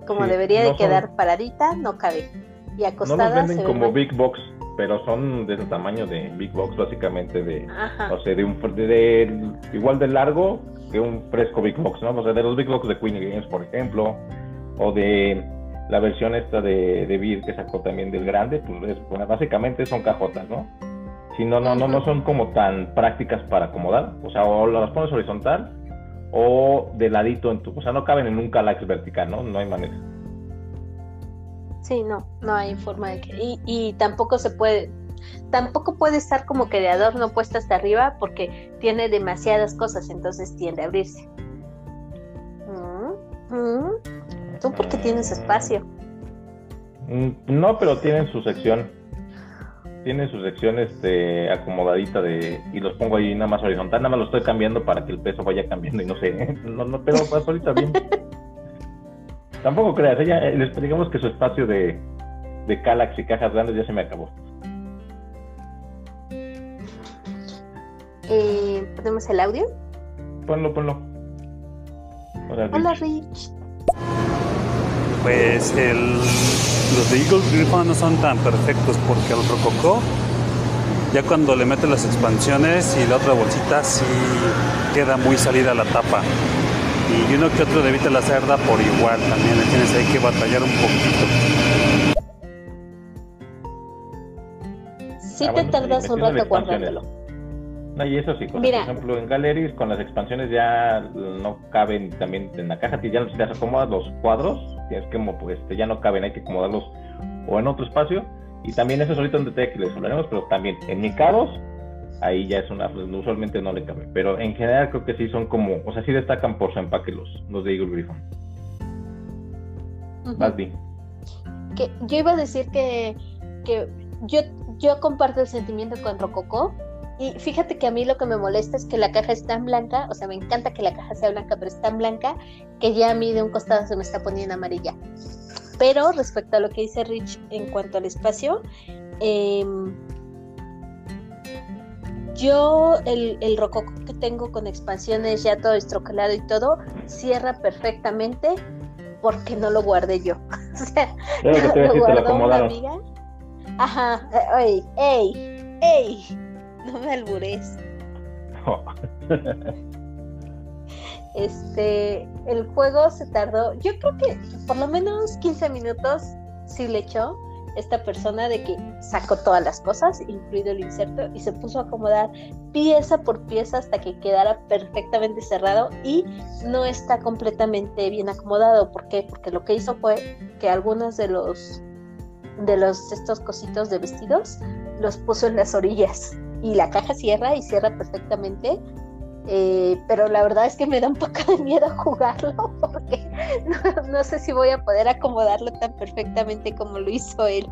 Speaker 3: como debería de quedar paradita, no cabe y acostada.
Speaker 2: No los venden como Big Box, pero son de ese tamaño de Big Box, básicamente de, o sea, de un de, igual de largo que un fresco Big Box, ¿no? O sea, de los Big Box de Queen Games, por ejemplo, o de la versión esta de, de Beer que sacó también del grande, pues bueno, básicamente son cajotas, ¿no? Si no, no, no, no son como tan prácticas para acomodar, o sea, o las pones horizontal o de ladito en tu, o sea, no caben en un calax vertical, ¿no? No hay manera.
Speaker 3: Sí, no, no hay forma de que. Y, y tampoco se puede, tampoco puede estar como que de adorno puesta hasta arriba porque tiene demasiadas cosas, entonces tiende a abrirse. Mm, mm. ¿Tú por qué tienes espacio?
Speaker 2: Mm, no, pero tienen su sección. Tienen su sección este, acomodadita de. Y los pongo ahí nada más horizontal. Nada más lo estoy cambiando para que el peso vaya cambiando y no sé. No, no, pero pues ahorita bien. Tampoco creas, ella, eh, les digamos que su espacio de, de Calax y cajas grandes ya se me acabó.
Speaker 3: Eh, ¿Ponemos el audio?
Speaker 2: Ponlo, ponlo.
Speaker 3: Hola, Rich.
Speaker 4: Pues el, los de Eagle Griffon no son tan perfectos porque el Rococó, ya cuando le mete las expansiones y la otra bolsita, sí queda muy salida la tapa. Y uno que otro de la cerda por igual, también le tienes ahí que batallar un poquito.
Speaker 3: Sí ah, te tardas un rato guardándolo.
Speaker 2: No, y eso sí, por ejemplo, en Galleries con las expansiones ya no caben también en la caja, ya si las acomodas los cuadros, tienes que pues, este, ya no caben, hay que acomodarlos o en otro espacio. Y también eso es ahorita un detalle que les hablaremos, pero también en mi caros ahí ya es una, pues, usualmente no le cabe. Pero en general creo que sí son como, o sea, sí destacan por su empaque los, los de Eagle Griffon. Más bien.
Speaker 3: Que, yo iba a decir que, que yo, yo comparto el sentimiento con Rococo. Y fíjate que a mí lo que me molesta es que la caja es tan blanca, o sea, me encanta que la caja sea blanca, pero es tan blanca que ya a mí de un costado se me está poniendo amarilla. Pero respecto a lo que dice Rich en cuanto al espacio, eh, yo, el, el rococo que tengo con expansiones ya todo estroquelado y todo, cierra perfectamente porque no lo guardé yo. o sea, lo guardó una amiga. Ajá, ey, ey, ey, no me albures. este, el juego se tardó, yo creo que por lo menos 15 minutos sí le echó esta persona de que sacó todas las cosas, incluido el inserto, y se puso a acomodar pieza por pieza hasta que quedara perfectamente cerrado y no está completamente bien acomodado. ¿Por qué? Porque lo que hizo fue que algunos de los de los estos cositos de vestidos los puso en las orillas y la caja cierra y cierra perfectamente eh, pero la verdad es que me da un poco de miedo jugarlo porque no, sé si voy a poder acomodarlo tan perfectamente como lo hizo él.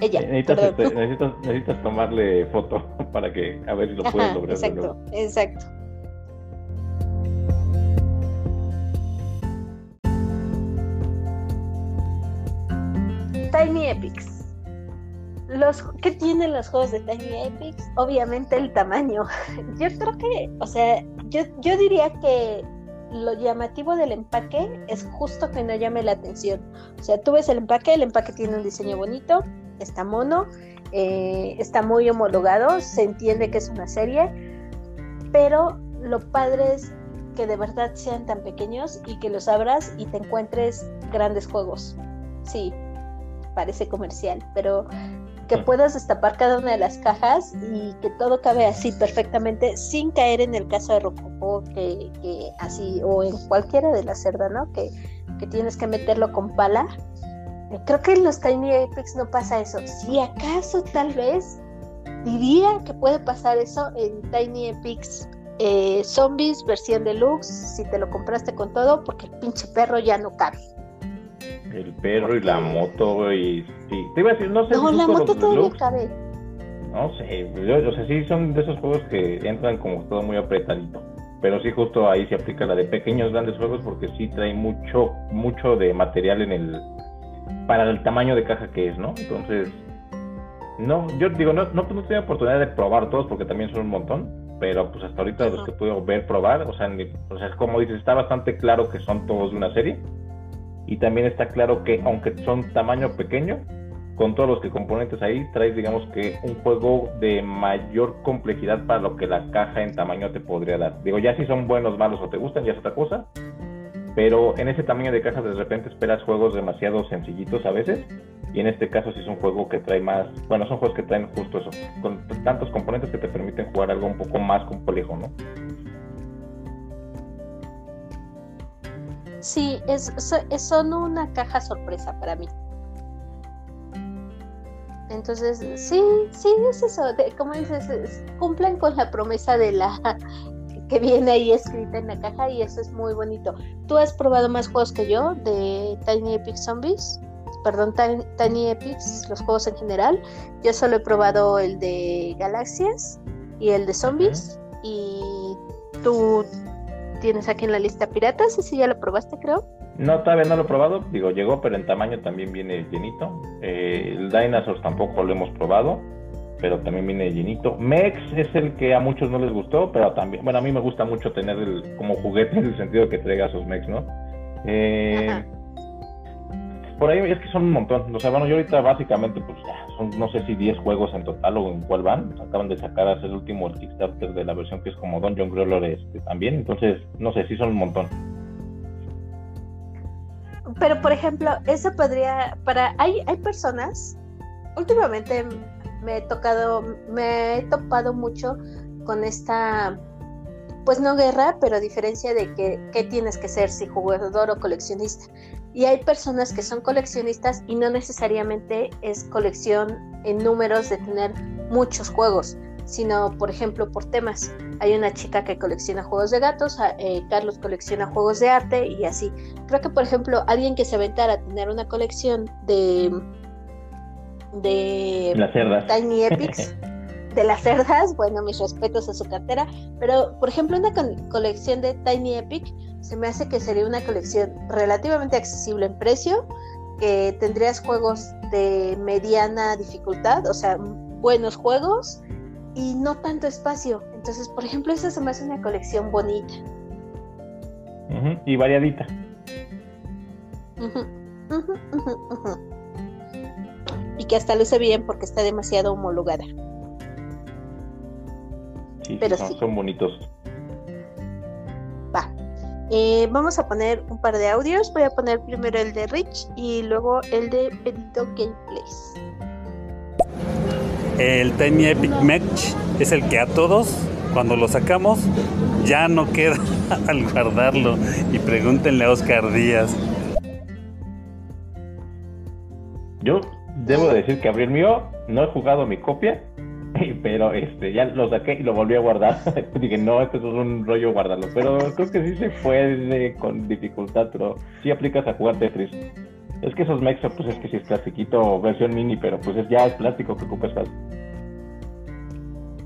Speaker 3: Ella.
Speaker 2: Necesitas, este, necesitas, tomarle foto para que a ver si lo puedes lograr.
Speaker 3: Exacto, exacto. Tiny Epics los ¿qué tienen los juegos de Tiny Epics? Obviamente el tamaño. Yo creo que, o sea, yo, yo diría que lo llamativo del empaque es justo que no llame la atención. O sea, tú ves el empaque, el empaque tiene un diseño bonito, está mono, eh, está muy homologado, se entiende que es una serie, pero lo padre es que de verdad sean tan pequeños y que los abras y te encuentres grandes juegos. Sí, parece comercial, pero que puedas destapar cada una de las cajas y que todo cabe así perfectamente sin caer en el caso de Rococo que, que así o en cualquiera de la cerda, ¿no? Que, que tienes que meterlo con pala. Creo que en los Tiny Epics no pasa eso. Si acaso tal vez diría que puede pasar eso en Tiny Epics eh, Zombies versión deluxe si te lo compraste con todo porque el pinche perro ya no cabe.
Speaker 2: El perro y la moto, y sí. Te iba a decir, no sé.
Speaker 3: No, la moto todavía cabe.
Speaker 2: No sé, yo, o sea, sí son de esos juegos que entran como todo muy apretadito. Pero sí, justo ahí se aplica la de pequeños, grandes juegos, porque sí trae mucho, mucho de material en el. para el tamaño de caja que es, ¿no? Entonces. No, yo digo, no, no, no tengo oportunidad de probar todos porque también son un montón, pero pues hasta ahorita los que puedo ver, probar, o sea, o sea, como dices, está bastante claro que son todos de una serie y también está claro que aunque son tamaño pequeño, con todos los que componentes ahí, traes digamos que un juego de mayor complejidad para lo que la caja en tamaño te podría dar. Digo, ya si son buenos, malos o te gustan, ya es otra cosa, pero en ese tamaño de caja de repente esperas juegos demasiado sencillitos a veces, y en este caso sí es un juego que trae más, bueno, son juegos que traen justo eso, con tantos componentes que te permiten jugar algo un poco más complejo, ¿no?
Speaker 3: Sí, es, son una caja sorpresa para mí. Entonces, sí, sí, es eso. como dices, cumplen con la promesa de la que viene ahí escrita en la caja y eso es muy bonito. ¿Tú has probado más juegos que yo de Tiny Epic Zombies? perdón, Tiny Epics, los juegos en general. Yo solo he probado el de Galaxias y el de Zombies. Y tú tienes aquí en la lista Piratas, ese ya lo probaste, creo.
Speaker 2: No, todavía no lo he probado. Digo, llegó, pero en tamaño también viene llenito. Eh, el Dinosaurs tampoco lo hemos probado, pero también viene llenito. Mex es el que a muchos no les gustó, pero también, bueno, a mí me gusta mucho tener el, como juguete en el sentido de que traiga sus Mex, ¿no? Eh, por ahí es que son un montón. O sea, bueno, yo ahorita básicamente, pues ya, son no sé si 10 juegos en total o en cuál van. Acaban de sacar hace el último Kickstarter de la versión que es como Dungeon Crawler este, también. Entonces, no sé, sí son un montón.
Speaker 3: Pero, por ejemplo, eso podría, para, hay, hay personas, últimamente me he tocado, me he topado mucho con esta pues no guerra, pero diferencia de que, qué tienes que ser, si jugador o coleccionista. Y hay personas que son coleccionistas y no necesariamente es colección en números de tener muchos juegos, sino por ejemplo por temas. Hay una chica que colecciona juegos de gatos, eh, Carlos colecciona juegos de arte y así. Creo que por ejemplo alguien que se aventara a tener una colección de de Tiny Epics de las cerdas, bueno, mis respetos a su cartera, pero por ejemplo una colección de Tiny Epic se me hace que sería una colección relativamente accesible en precio, que tendrías juegos de mediana dificultad, o sea, buenos juegos y no tanto espacio. Entonces, por ejemplo, esa se me hace una colección bonita.
Speaker 2: Y variadita.
Speaker 3: y que hasta luce bien porque está demasiado homologada
Speaker 2: pero son, bonitos.
Speaker 3: Va. Eh, vamos a poner un par de audios. Voy a poner primero el de Rich y luego el de Pedito Gameplays.
Speaker 4: El Tiny Epic Match es el que a todos, cuando lo sacamos, ya no queda al guardarlo. Y pregúntenle a Oscar Díaz.
Speaker 2: Yo debo decir que abrí el mío, no he jugado mi copia pero este ya lo saqué y lo volví a guardar. Dije, no, esto es un rollo guardarlo. Pero creo que sí se puede con dificultad, pero sí aplicas a jugar Tetris. Es que esos mechas, pues es que sí es plastiquito, versión mini, pero pues es, ya es plástico que ocupas fácil.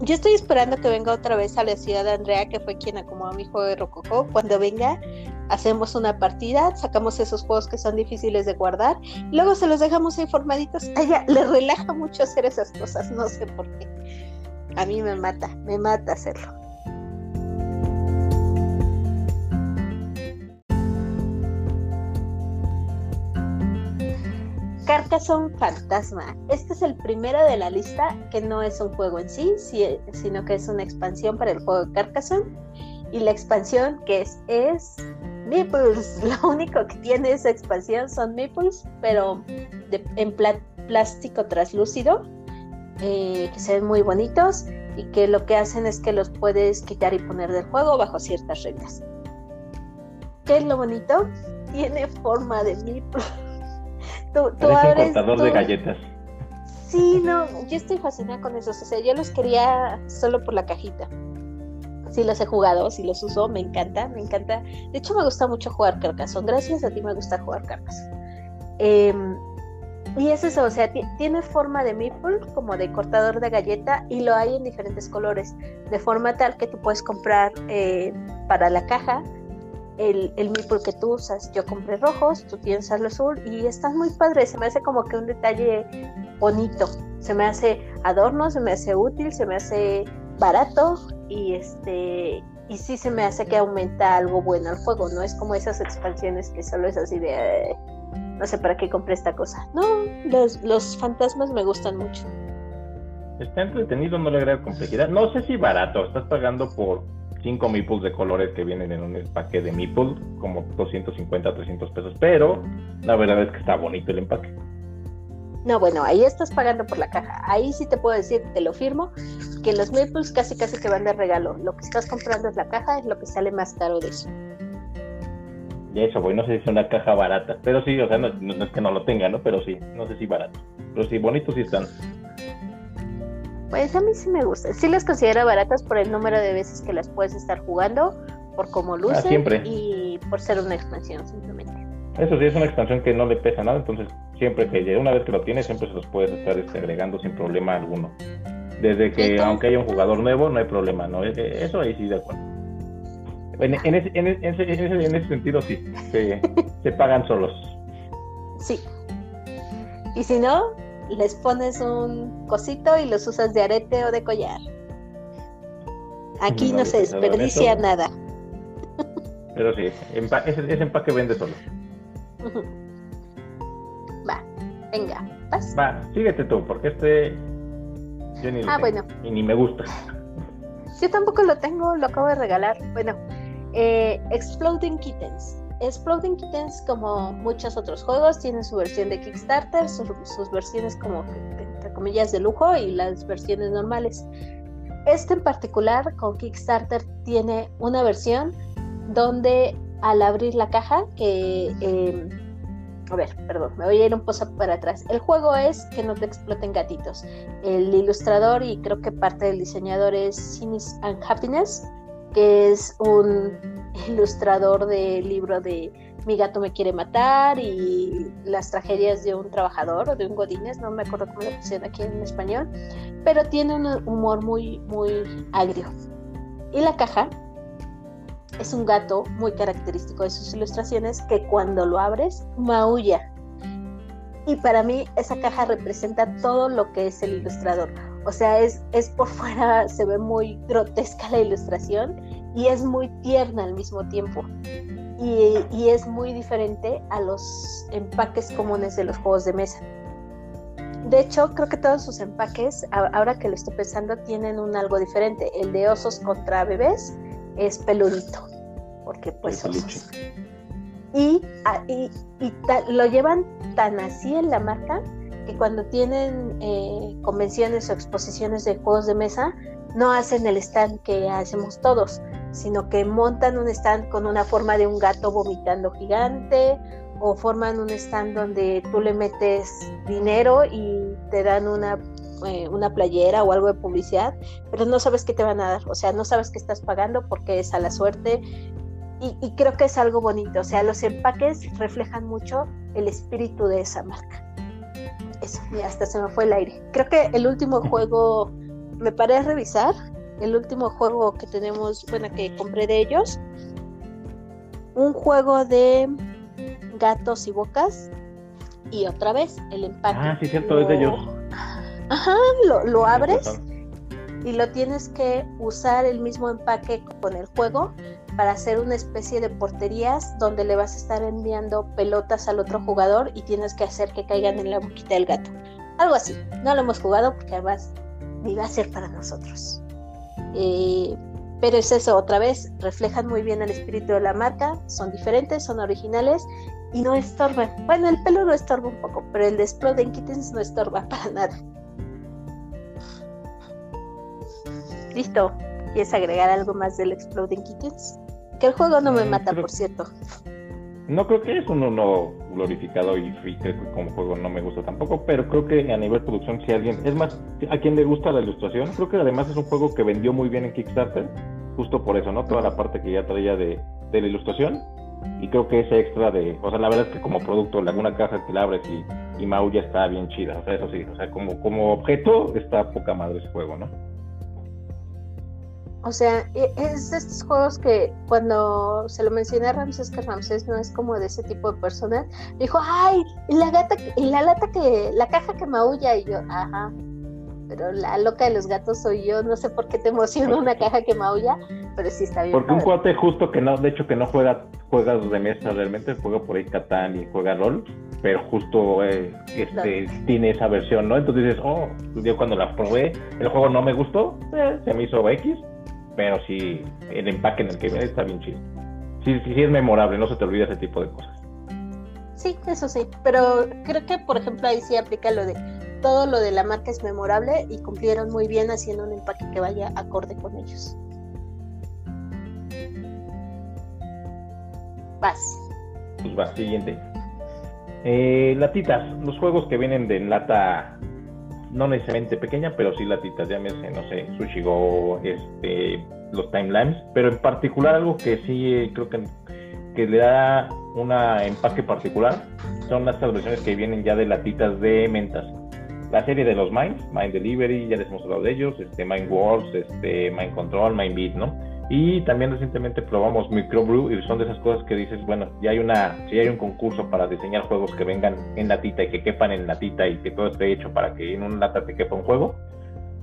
Speaker 3: Yo estoy esperando que venga otra vez a la ciudad de Andrea, que fue quien acomodó mi juego de Rococo. Cuando venga, hacemos una partida, sacamos esos juegos que son difíciles de guardar, luego se los dejamos informaditos. A ella le relaja mucho hacer esas cosas, no sé por qué. A mí me mata, me mata hacerlo. Carcassonne Fantasma. Este es el primero de la lista que no es un juego en sí, sino que es una expansión para el juego de Carcassonne. Y la expansión que es, es Meeples. Lo único que tiene esa expansión son Meeples, pero en plástico translúcido, eh, que se ven muy bonitos y que lo que hacen es que los puedes quitar y poner del juego bajo ciertas reglas. ¿Qué es lo bonito? Tiene forma de Meeple.
Speaker 2: tú, tú un cortador de galletas.
Speaker 3: Sí, no, yo estoy fascinada con esos. O sea, yo los quería solo por la cajita. Sí los he jugado, sí los uso, me encanta, me encanta. De hecho, me gusta mucho jugar Carcassonne. Gracias a ti me gusta jugar Carcassonne. Em, y es eso, o sea, tiene forma de meeple, como de cortador de galleta, y lo hay en diferentes colores, de forma tal que tú puedes comprar eh, para la caja el, el meeple que tú usas. Yo compré rojos, tú tienes el azul, y están muy padres. Se me hace como que un detalle bonito. Se me hace adorno, se me hace útil, se me hace barato, y este. Y sí se me hace que aumenta algo bueno al juego, no es como esas expansiones que solo es así de no sé para qué compré esta cosa. No, los, los fantasmas me gustan mucho.
Speaker 2: Está entretenido, no le agrega complejidad. No sé si barato, estás pagando por 5 meeples de colores que vienen en un empaque de meeple, como 250, 300 pesos, pero la verdad es que está bonito el empaque.
Speaker 3: No, bueno, ahí estás pagando por la caja. Ahí sí te puedo decir, te lo firmo, que los meeples casi casi que van de regalo. Lo que estás comprando es la caja, es lo que sale más caro de eso.
Speaker 2: Y eso, voy, no sé si es una caja barata. Pero sí, o sea, no, es que no lo tenga, ¿no? Pero sí, no sé si barato. Pero sí, bonitos sí están.
Speaker 3: Pues a mí sí me gusta. Sí las considero baratas por el número de veces que las puedes estar jugando, por cómo ah, lucen y por ser una expansión simplemente.
Speaker 2: Eso sí, es una expansión que no le pesa nada, entonces siempre que una vez que lo tienes, siempre se los puedes estar este, agregando sin problema alguno. Desde que, aunque haya un jugador nuevo, no hay problema, ¿no? Eso ahí sí, de acuerdo. En, ese, en, ese, en ese, sentido, sí, se, se pagan solos.
Speaker 3: Sí. Y si no, les pones un cosito y los usas de arete o de collar. Aquí no, se desperdicia nada.
Speaker 2: Pero sí, ese, empaque vende solo.
Speaker 3: Va, venga, vas.
Speaker 2: Va, síguete tú, porque este. Yo ni ah, bueno. Y ni me gusta.
Speaker 3: Yo tampoco lo tengo, lo acabo de regalar. Bueno, eh, Exploding Kittens. Exploding Kittens, como muchos otros juegos, tiene su versión de Kickstarter, sus versiones como, entre comillas, de lujo y las versiones normales. Este en particular con Kickstarter tiene una versión donde al abrir la caja, que... Em, a ver, perdón, me voy a ir un poco para atrás. El juego es que no te exploten gatitos. El ilustrador y creo que parte del diseñador es Cynics and Happiness, que es un ilustrador del libro de Mi gato me quiere matar y las tragedias de un trabajador o de un godines, no me acuerdo cómo lo pusieron aquí en español, pero tiene un humor muy, muy agrio. Y la caja es un gato muy característico de sus ilustraciones que cuando lo abres maulla. Y para mí esa caja representa todo lo que es el ilustrador. O sea, es, es por fuera, se ve muy grotesca la ilustración y es muy tierna al mismo tiempo. Y, y es muy diferente a los empaques comunes de los juegos de mesa. De hecho, creo que todos sus empaques, ahora que lo estoy pensando, tienen un algo diferente. El de osos contra bebés es peludito, porque pues osos. Y, ah, y, lo llevan tan así en la marca que cuando tienen eh, convenciones o exposiciones de juegos de mesa, no hacen el stand que hacemos todos, sino que montan un stand con una forma de un gato vomitando gigante o forman un stand donde tú le metes dinero y te dan una, eh, una playera o algo de publicidad, pero no sabes qué te van a dar, o sea, no sabes qué estás pagando porque es a la suerte. Y, creo que es algo bonito, o sea, los empaques reflejan mucho el espíritu de esa marca. Eso, y hasta se me fue el aire. Creo que el último juego, me paré a revisar, el último juego que tenemos, bueno, que compré de ellos, un juego de gatos y bocas. Y otra vez, el empaque.
Speaker 2: Ah, sí, cierto, es de ellos.
Speaker 3: Ajá, lo, abres y lo tienes que usar el mismo empaque con el juego para hacer una especie de porterías donde le vas a estar enviando pelotas al otro jugador y tienes que hacer que caigan en la boquita del gato. Algo así. No lo hemos jugado porque además ni va a ser para nosotros. Eh, pero es eso, otra vez, reflejan muy bien el espíritu de la marca, son diferentes, son originales y no estorban. Bueno, el pelo no estorba un poco, pero el de Exploding Kittens no estorba para nada. Listo. ¿Quieres agregar algo más del Exploding Kittens? Que el juego no me mm, mata, por cierto.
Speaker 2: No creo que es un uno glorificado y, como juego no me gusta tampoco, pero creo que a nivel producción si alguien, es más, a quien le gusta la ilustración, creo que además es un juego que vendió muy bien en Kickstarter, justo por eso, ¿no? Toda la parte que ya traía de, de la ilustración y creo que ese extra de, o sea, la verdad es que como producto, alguna caja que la abres y, y ya está bien chida, o sea, eso sí, o sea, como, como objeto está poca madre ese juego, ¿no?
Speaker 3: O sea, e, es de estos juegos que cuando se lo mencioné a Ramses, que Ramses no es como de ese tipo de persona, dijo, ay, la gata, y la lata que, la caja que maulla, y yo, ajá, pero la loca de los gatos soy yo, no sé por qué te emociona una caja que maulla, pero sí está bien.
Speaker 2: Porque un cuate justo que no, de hecho que no juega juegas de mesa realmente, juega por ahí Catán y juega rol, pero justo eh, este, tiene esa versión, ¿no? Entonces dices, oh, yo cuando la probé, el juego no me gustó, eh, se me hizo X, pero sí, el empaque en el que viene está bien chido. Sí, sí, sí es memorable, no se te olvida ese tipo de cosas.
Speaker 3: Sí, eso sí, pero creo que por ejemplo ahí sí aplica lo de todo lo de la marca es memorable y cumplieron muy bien haciendo un empaque que vaya acorde con ellos. Vas.
Speaker 2: Pues va, siguiente. Eh, latitas, los juegos que vienen de lata no necesariamente pequeña, pero sí latitas, llámese, no sé, Sushi Go, este, los timelines, pero en particular algo que sí creo que, que le da un empaque particular. Son las versiones que vienen ya de latitas de mentas. La serie de los Minds, Mind Delivery, ya les hemos hablado de ellos, este, Mind Wars, este, Mind Control, Mind Beat, ¿no? Y también recientemente probamos Microbrew y son de esas cosas que dices, bueno, ya hay una, si hay un concurso para diseñar juegos que vengan en latita y que quepan en latita y que todo esté hecho para que en una lata te quepa un juego,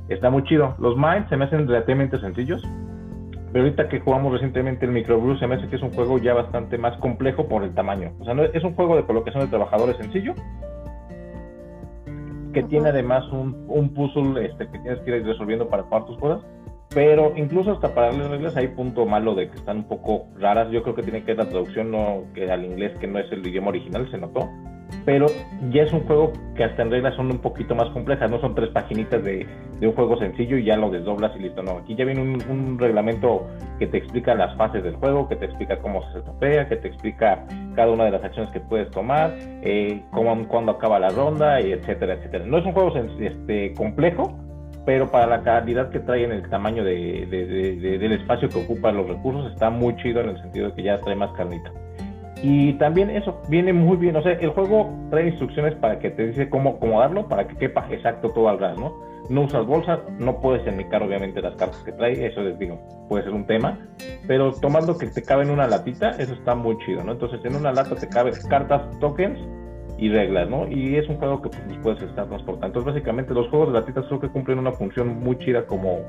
Speaker 2: está muy chido. Los Minds se me hacen relativamente sencillos, pero ahorita que jugamos recientemente el Microbrew se me hace que es un juego ya bastante más complejo por el tamaño. O sea, no, es un juego de colocación de trabajadores sencillo, que tiene además un, un puzzle este, que tienes que ir resolviendo para jugar tus cosas pero incluso hasta para las reglas hay punto malo de que están un poco raras. Yo creo que tiene que ver la traducción no, que al inglés, que no es el idioma original, se notó. Pero ya es un juego que hasta en reglas son un poquito más complejas. No son tres paginitas de, de un juego sencillo y ya lo desdoblas y listo. No, aquí ya viene un, un, reglamento que te explica las fases del juego, que te explica cómo se topea, que te explica cada una de las acciones que puedes tomar, eh, cómo, cuándo acaba la ronda, y etcétera, etcétera. No es un juego este, complejo, pero para la calidad que trae en el tamaño de, del espacio que ocupa los recursos está muy chido en el sentido de que ya trae más carnita. Y también eso viene muy bien, o sea, el juego trae instrucciones para que te dice cómo acomodarlo para que quepa exacto todo al ras, ¿no? No usas bolsas, no puedes enmicar obviamente las cartas que trae, eso les digo, puede ser un tema, pero tomando que te cabe en una latita, eso está muy chido, ¿no? Entonces en una lata te caben cartas, tokens y reglas, ¿no? Y es un juego que pues, puedes estar transportando. Entonces, básicamente, los juegos de latitas creo que cumplen una función muy chida como,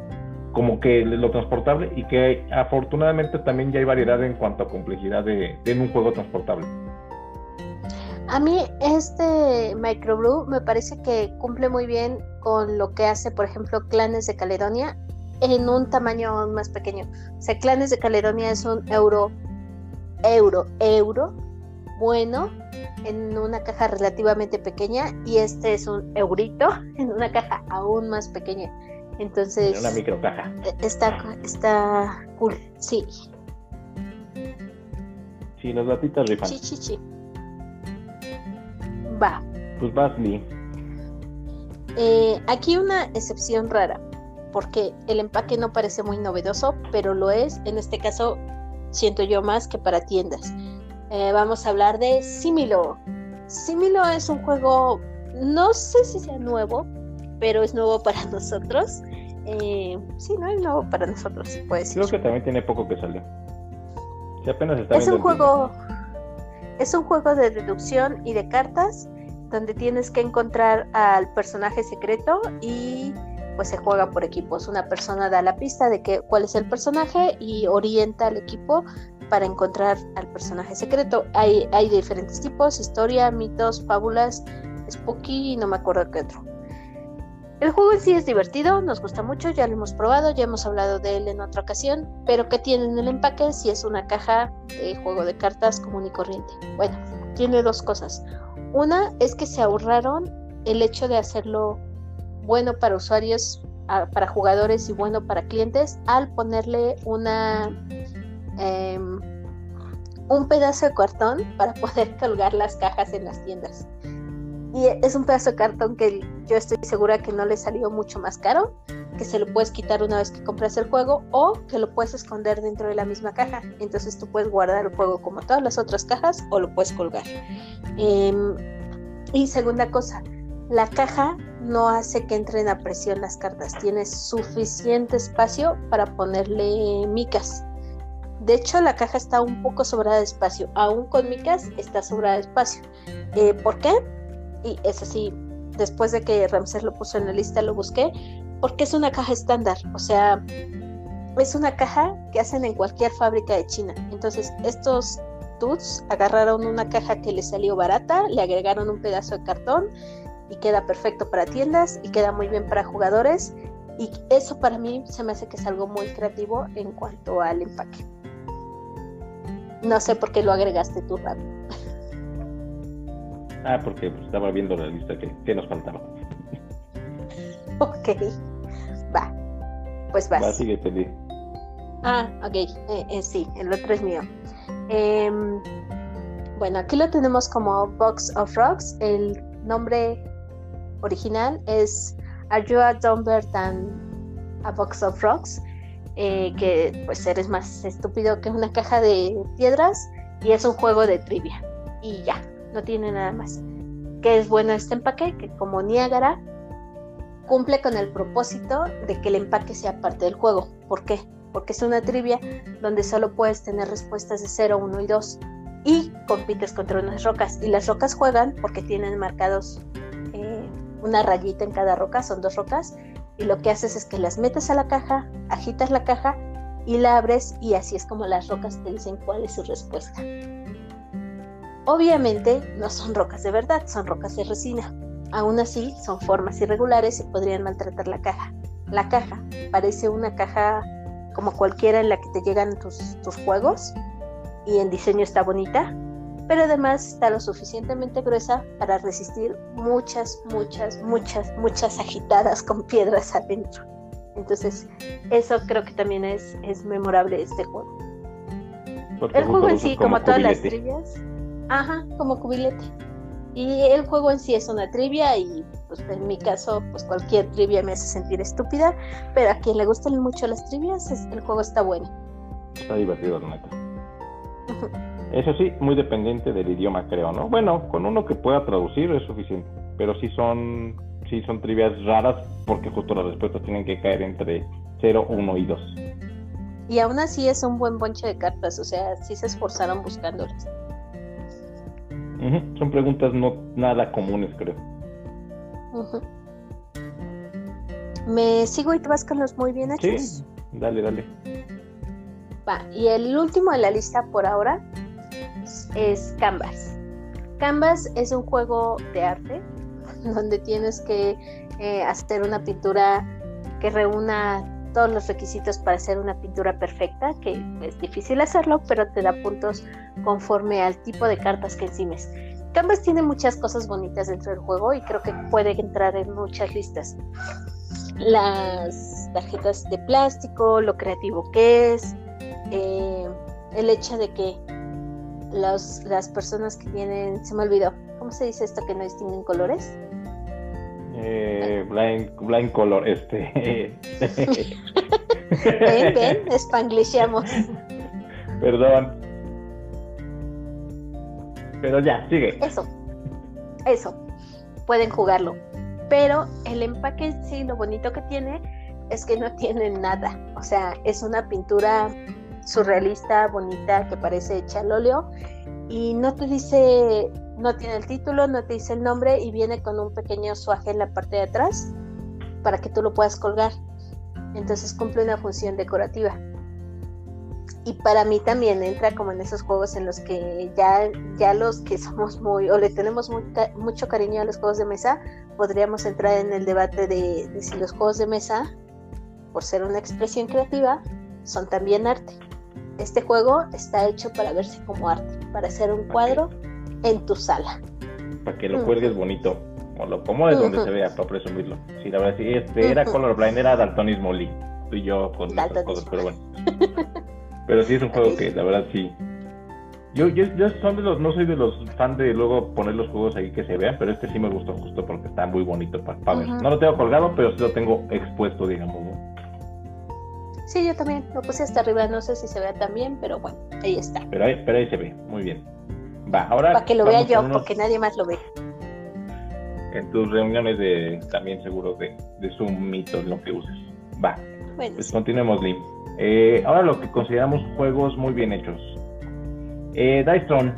Speaker 2: como que lo transportable y que afortunadamente también ya hay variedad en cuanto a complejidad de, de un juego transportable.
Speaker 3: A mí este Microbrew me parece que cumple muy bien con lo que hace, por ejemplo, Clanes de Caledonia en un tamaño más pequeño. O sea, Clanes de Caledonia es un euro, euro, euro bueno en una caja relativamente pequeña y este es un eurito en una caja aún más pequeña. Entonces.
Speaker 2: Una micro caja.
Speaker 3: E, está, está cool, sí.
Speaker 2: Sí, las latitas rifan.
Speaker 3: Sí, sí, sí. Va.
Speaker 2: Pues vas, Lee.
Speaker 3: Eh, aquí una excepción rara, porque el empaque no parece muy novedoso, pero lo es, en este caso, siento yo más que para tiendas. Eh, vamos a hablar de Similo. Similo es un juego, no sé si sea nuevo, pero es nuevo para nosotros. Eh, sí, no es nuevo para nosotros, se puede decir.
Speaker 2: Creo que también tiene poco que salió. Si apenas está
Speaker 3: es un juego, es un juego de deducción y de cartas donde tienes que encontrar al personaje secreto y pues se juega por equipos. Una persona da la pista de que, cuál es el personaje y orienta al equipo para encontrar al personaje secreto. Hay, hay diferentes tipos, historia, mitos, fábulas, spooky y no me acuerdo qué otro. El juego en sí es divertido, nos gusta mucho, ya lo hemos probado, ya hemos hablado de él en otra ocasión, pero ¿qué tiene en el empaque si es una caja de juego de cartas común y corriente? Bueno, tiene dos cosas. Una es que se ahorraron el hecho de hacerlo bueno para usuarios, para jugadores y bueno para clientes al ponerle una Em, un pedazo de cartón para poder colgar las cajas en las tiendas. Y es un pedazo de cartón que yo estoy segura que no le salió mucho más caro, que se lo puedes quitar una vez que compras el juego o que lo puedes esconder dentro de la misma caja. Entonces tú puedes guardar el juego como todas las otras cajas o lo puedes colgar. Em, y segunda cosa, la caja no hace que entren a presión las cartas, tiene suficiente espacio para ponerle micas. De hecho, la caja está un poco sobrada de espacio. Aún con micas está sobrada de espacio. Eh, ¿Por qué? Y es así, después de que Ramsés lo puso en la lista, lo busqué. Porque es una caja estándar. O sea, es una caja que hacen en cualquier fábrica de China. Entonces, estos dudes agarraron una caja que les salió barata, le agregaron un pedazo de cartón y queda perfecto para tiendas y queda muy bien para jugadores. Y eso para mí se me hace que es algo muy creativo en cuanto al empaque. No sé por qué lo agregaste tú, Ram.
Speaker 2: Ah, porque pues, estaba viendo la lista que, nos faltaba.
Speaker 3: ok, va. Pues vas.
Speaker 2: Va, sigue, feliz.
Speaker 3: Ah, ok, eh, eh, sí, el otro es mío. Em, bueno, aquí lo tenemos como Box of Rocks. El nombre original es Are You a Dumber Than a Box of Rocks? Eh, que pues eres más estúpido que una caja de piedras Y es un juego de trivia. Y ya, no tiene nada más. ¿Qué es bueno este empaque? Que como Niágara cumple con el propósito de que el empaque sea parte del juego. ¿Por qué? Porque es una trivia donde solo puedes tener respuestas de 0, 1 y 2 y compites contra unas rocas. Y las rocas juegan porque tienen marcados eh, una rayita en cada roca, son dos rocas, y lo que haces es que las metes a la caja, agitas la caja y la abres y así es como las rocas te dicen cuál es su respuesta. Obviamente no son rocas de verdad, son rocas de resina. Aún así son formas irregulares y podrían maltratar la caja. La caja parece una caja como cualquiera en la que te llegan tus, tus juegos y en diseño está bonita, pero además está lo suficientemente gruesa para resistir muchas, muchas, muchas, muchas agitadas con piedras adentro. Entonces, eso creo que también es, es memorable este juego. el juego en sí, como, todas las trivias, ajá, como cubilete. Y el juego en sí es una trivia y pues en mi caso, pues cualquier trivia me hace sentir estúpida, pero a quien le gustan mucho las trivias, el juego está bueno.
Speaker 2: Está divertido, la neta. Eso sí, muy dependiente del idioma, creo, ¿no? Bueno, con uno que pueda traducir es suficiente, pero sí son, sí son trivias raras porque justo las respuestas tienen que caer entre 0, 1 y 2.
Speaker 3: Y aún así es un buen bonche de cartas, o sea, sí se esforzaron buscándolas.
Speaker 2: Son preguntas no nada comunes, creo.
Speaker 3: ¿Me sigo y te vas con los muy bien hechos?
Speaker 2: Sí, dale, dale.
Speaker 3: Va, y el último de la lista por ahora es Canvas. Canvas es un juego de arte donde tienes que eh, hacer una pintura que reúna todos los requisitos para hacer una pintura perfecta, que es difícil hacerlo, pero te da puntos conforme al tipo de cartas que encimes. Canvas tiene muchas cosas bonitas dentro del juego y creo que puede entrar en muchas listas. Las tarjetas de plástico, lo creativo que es, eh, el hecho de que las personas que tienen, se me olvidó, ¿cómo se dice esto que no distinguen colores?
Speaker 2: Eh, blind, blind color, este.
Speaker 3: ven, ven.
Speaker 2: Perdón. Pero ya, sigue.
Speaker 3: Eso, eso, pueden jugarlo. Pero el empaque sí, lo bonito que tiene es que no tiene nada. O sea, es una pintura surrealista, bonita, que parece hecha al óleo. Y no te dice, no tiene el título, no te dice el nombre y viene con un pequeño suaje en la parte de atrás para que tú lo puedas colgar. Entonces cumple una función decorativa. Y para mí también entra como en esos juegos en los que ya, ya los que somos muy, o le tenemos mucho cariño a los juegos de mesa, podríamos entrar en el debate de, de si los juegos de mesa, por ser una expresión creativa, son también arte. Este juego está hecho para verse como arte, para hacer un cuadro en tu sala.
Speaker 2: Para que lo cuelgues bonito, o lo es donde se vea, para presumirlo. Sí, la verdad, sí, este era colorblind, era daltonismo Lee. Tú y yo con estas cosas, pero bueno. pero sí es un juego que la verdad sí. Yo, yo, yo son de los, no soy de los fans de luego poner los juegos ahí que se vean, pero este sí me gustó justo porque está muy bonito para, ver. No lo tengo colgado, pero sí lo tengo expuesto, digamos.
Speaker 3: Sí, yo también lo puse hasta arriba, no sé si se vea también, pero bueno, ahí está.
Speaker 2: Pero ahí, pero ahí se ve, muy bien. Va, ahora.
Speaker 3: Para que lo vea yo, porque nadie más lo ve.
Speaker 2: En tus reuniones de también seguro de, de Zoom, Mito, lo que uses. Va. Bueno, pues continuemos, Lim. Eh, ahora lo que consideramos juegos muy bien hechos. Eh, Dice Throne.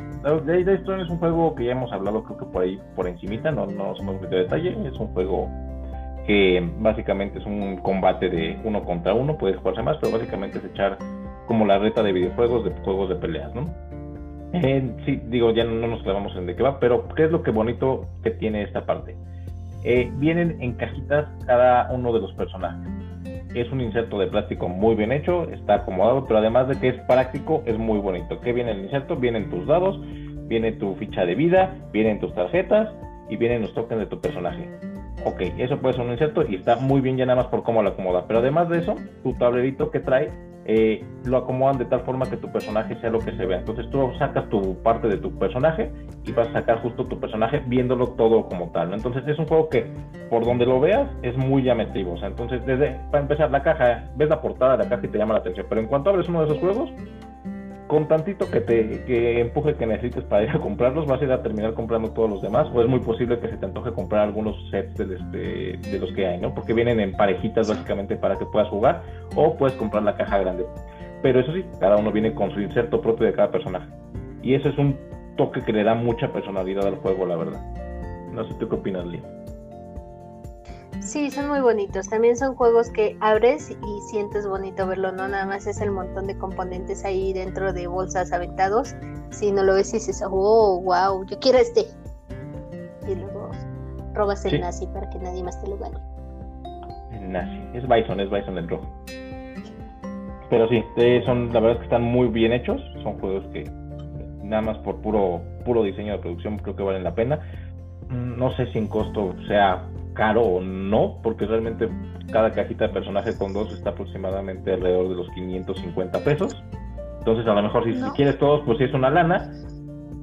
Speaker 2: Dice es un juego que ya hemos hablado, creo que por ahí, por encimita, no, no somos de detalle. Es un juego que básicamente es un combate de uno contra uno, puedes jugarse más, pero básicamente es echar como la reta de videojuegos, de juegos de peleas, ¿no? Eh, sí, digo, ya no, nos clavamos en de qué va, pero ¿qué es lo que bonito que tiene esta parte? Eh, vienen en cajitas cada uno de los personajes. Es un inserto de plástico muy bien hecho, está acomodado, pero además de que es práctico, es muy bonito. ¿Qué viene el inserto? Vienen tus dados, viene tu ficha de vida, vienen tus tarjetas y vienen los tokens de tu personaje ok, eso puede ser un inserto y está muy bien ya nada más por cómo lo acomoda. Pero además de eso, tu tablerito que trae eh, lo acomodan de tal forma que tu personaje sea lo que se vea. Entonces tú sacas tu parte de tu personaje y vas a sacar justo tu personaje viéndolo todo como tal. Entonces es un juego que por donde lo veas es muy llamativo. Entonces desde para empezar la caja, ves la portada de la caja y te llama la atención. Pero en cuanto abres uno de esos juegos, con tantito que te que empuje que necesites para ir a comprarlos, vas a ir a terminar comprando todos los demás, o es muy posible que se te antoje comprar algunos sets de, este, de los que hay, ¿no? Porque vienen en parejitas básicamente para que puedas jugar, o puedes comprar la caja grande. Pero eso sí, cada uno viene con su inserto propio de cada personaje. Y eso es un toque que le da mucha personalidad al juego, la verdad. No sé tú qué opinas, Lee.
Speaker 3: Sí, son muy bonitos. También son juegos que abres y sientes bonito verlo, no nada más es el montón de componentes ahí dentro de bolsas aventados, si no lo ves y dices, oh, wow, yo quiero este. Y luego robas el nazi para que nadie más te lo gane.
Speaker 2: El nazi, es Bison, es Bison el rojo. Pero sí, son, la verdad es que están muy bien hechos, son juegos que nada más por puro, puro diseño de producción creo que valen la pena. Mm, no sé si en costo sea caro o no, porque realmente cada cajita de personaje con dos está aproximadamente alrededor de los 550 pesos. Entonces, a lo mejor si, quieres todos, pues sí es una lana,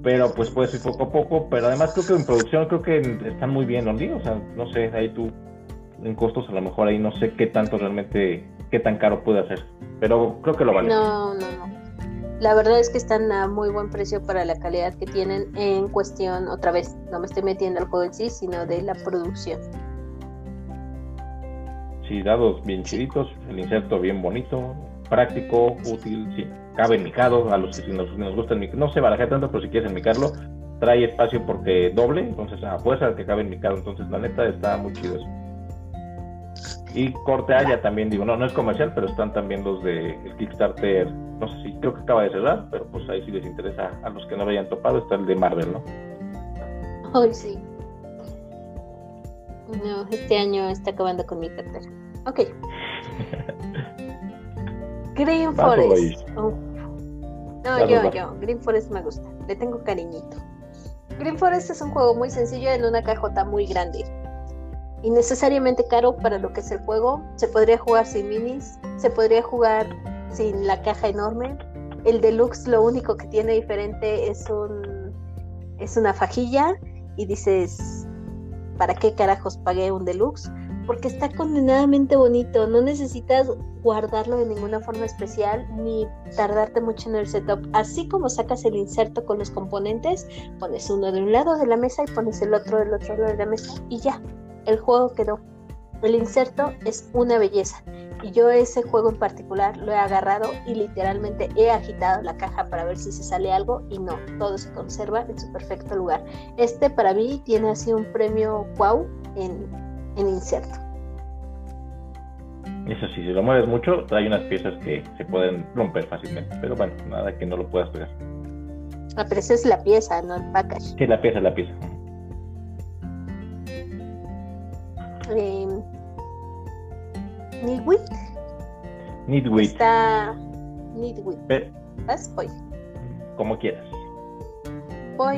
Speaker 2: pero pues puedes ir poco a poco. Pero además, creo que en producción, creo que están muy bien, ¿no? O sea, no sé, ahí tú en costos, a lo mejor ahí no sé qué tanto realmente, qué tan caro puede hacer, pero creo que lo vale.
Speaker 3: No, no, no. La verdad es que están a muy buen precio para la calidad que tienen en cuestión, otra vez, no me estoy metiendo al juego en sí, sino de la producción.
Speaker 2: Sí, dados bien chiditos, el inserto bien bonito, práctico, útil, sí, cabe enmicado, a los que si nos, gusta el no se baraja tanto, pero si quieres enmicarlo, trae espacio porque doble, entonces a fuerza que cabe enmicado, entonces la neta está muy chido eso. Y corte haya también, digo, no, no es comercial, pero están también los de el Kickstarter, no sé si creo que acaba de cerrar, pero pues ahí sí les interesa a los que no lo hayan topado, está el de Marvel, ¿no?
Speaker 3: Hoy sí. No, este año está acabando con mi cartera. Ok. Green Forest. No, yo, yo. Green Forest me gusta. Le tengo cariñito. Green Forest es un juego muy sencillo en una cajota muy grande innecesariamente caro para lo que es el juego. Se podría jugar sin minis, se podría jugar sin la caja enorme. El deluxe lo único que tiene diferente es un es una fajilla y dices, ¿para qué carajos pagué un deluxe? Porque está condenadamente bonito, no necesitas guardarlo de ninguna forma especial ni tardarte mucho en el setup. Así como sacas el inserto con los componentes, pones uno de un lado de la mesa y pones el otro del otro lado de la mesa y ya, el juego quedó. El inserto es una belleza y yo ese juego en particular lo he agarrado y literalmente he agitado la caja para ver si se sale algo y no, todo se conserva en su perfecto lugar. Este para mí tiene así un premio wow en, en inserto.
Speaker 2: Eso sí, si lo mueves mucho, hay unas piezas que se pueden romper fácilmente, pero bueno, nada que no lo puedas pegar.
Speaker 3: Ah, pero esa es la pieza, no el package.
Speaker 2: Sí, la pieza, la pieza.
Speaker 3: Eh, Nidwit.
Speaker 2: Nidwit.
Speaker 3: Está Nidwit. ¿Vas? Voy.
Speaker 2: Como quieras.
Speaker 3: Voy.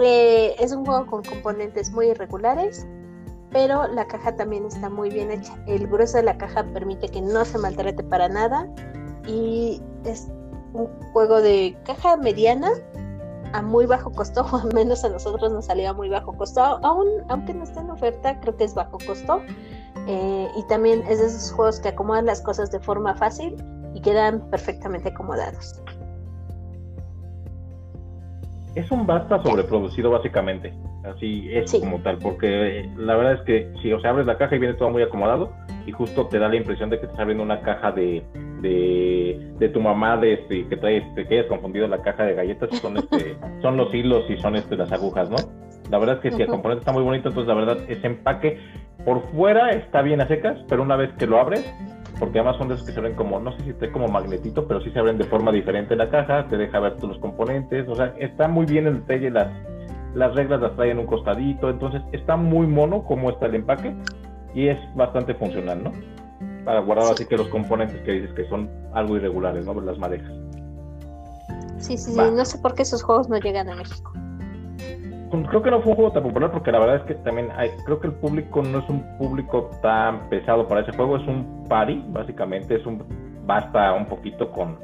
Speaker 3: Eh, es un juego con componentes muy irregulares, pero la caja también está muy bien hecha. El grueso de la caja permite que no se maltrate para nada y es un juego de caja mediana a muy bajo costo, o al menos a nosotros nos salía muy bajo costo, aún, aunque no esté en oferta, creo que es bajo costo. Eh, y también es de esos juegos que acomodan las cosas de forma fácil y quedan perfectamente acomodados.
Speaker 2: Es un basta sobreproducido básicamente, así es como tal, porque la verdad es que si o sea, abres la caja y viene todo muy acomodado y justo te da la impresión de que estás abriendo una caja de, de, tu mamá de este, que trae, este, que hayas confundido la caja de galletas, son este, son los hilos y son este las agujas, ¿no? La verdad es que si el componente está muy bonito, entonces la verdad ese empaque por fuera está bien a secas, pero una vez que lo abres, porque además son de esos que se ven como, no sé si esté como magnetito, pero sí se abren de forma diferente la caja, te deja ver todos los componentes, o sea, está muy bien el detalle, las, las reglas las trae en un costadito, entonces está muy mono como está el empaque y es bastante funcional, ¿no? para guardar así que los componentes que dices que son algo irregulares, ¿no? Las madejas.
Speaker 3: Sí, sí, sí. No sé por qué esos juegos no llegan a México.
Speaker 2: Creo que no fue un juego tan popular porque la verdad es que también hay, creo que el público no es un público tan pesado para ese juego, es un party, básicamente, es un basta un poquito con,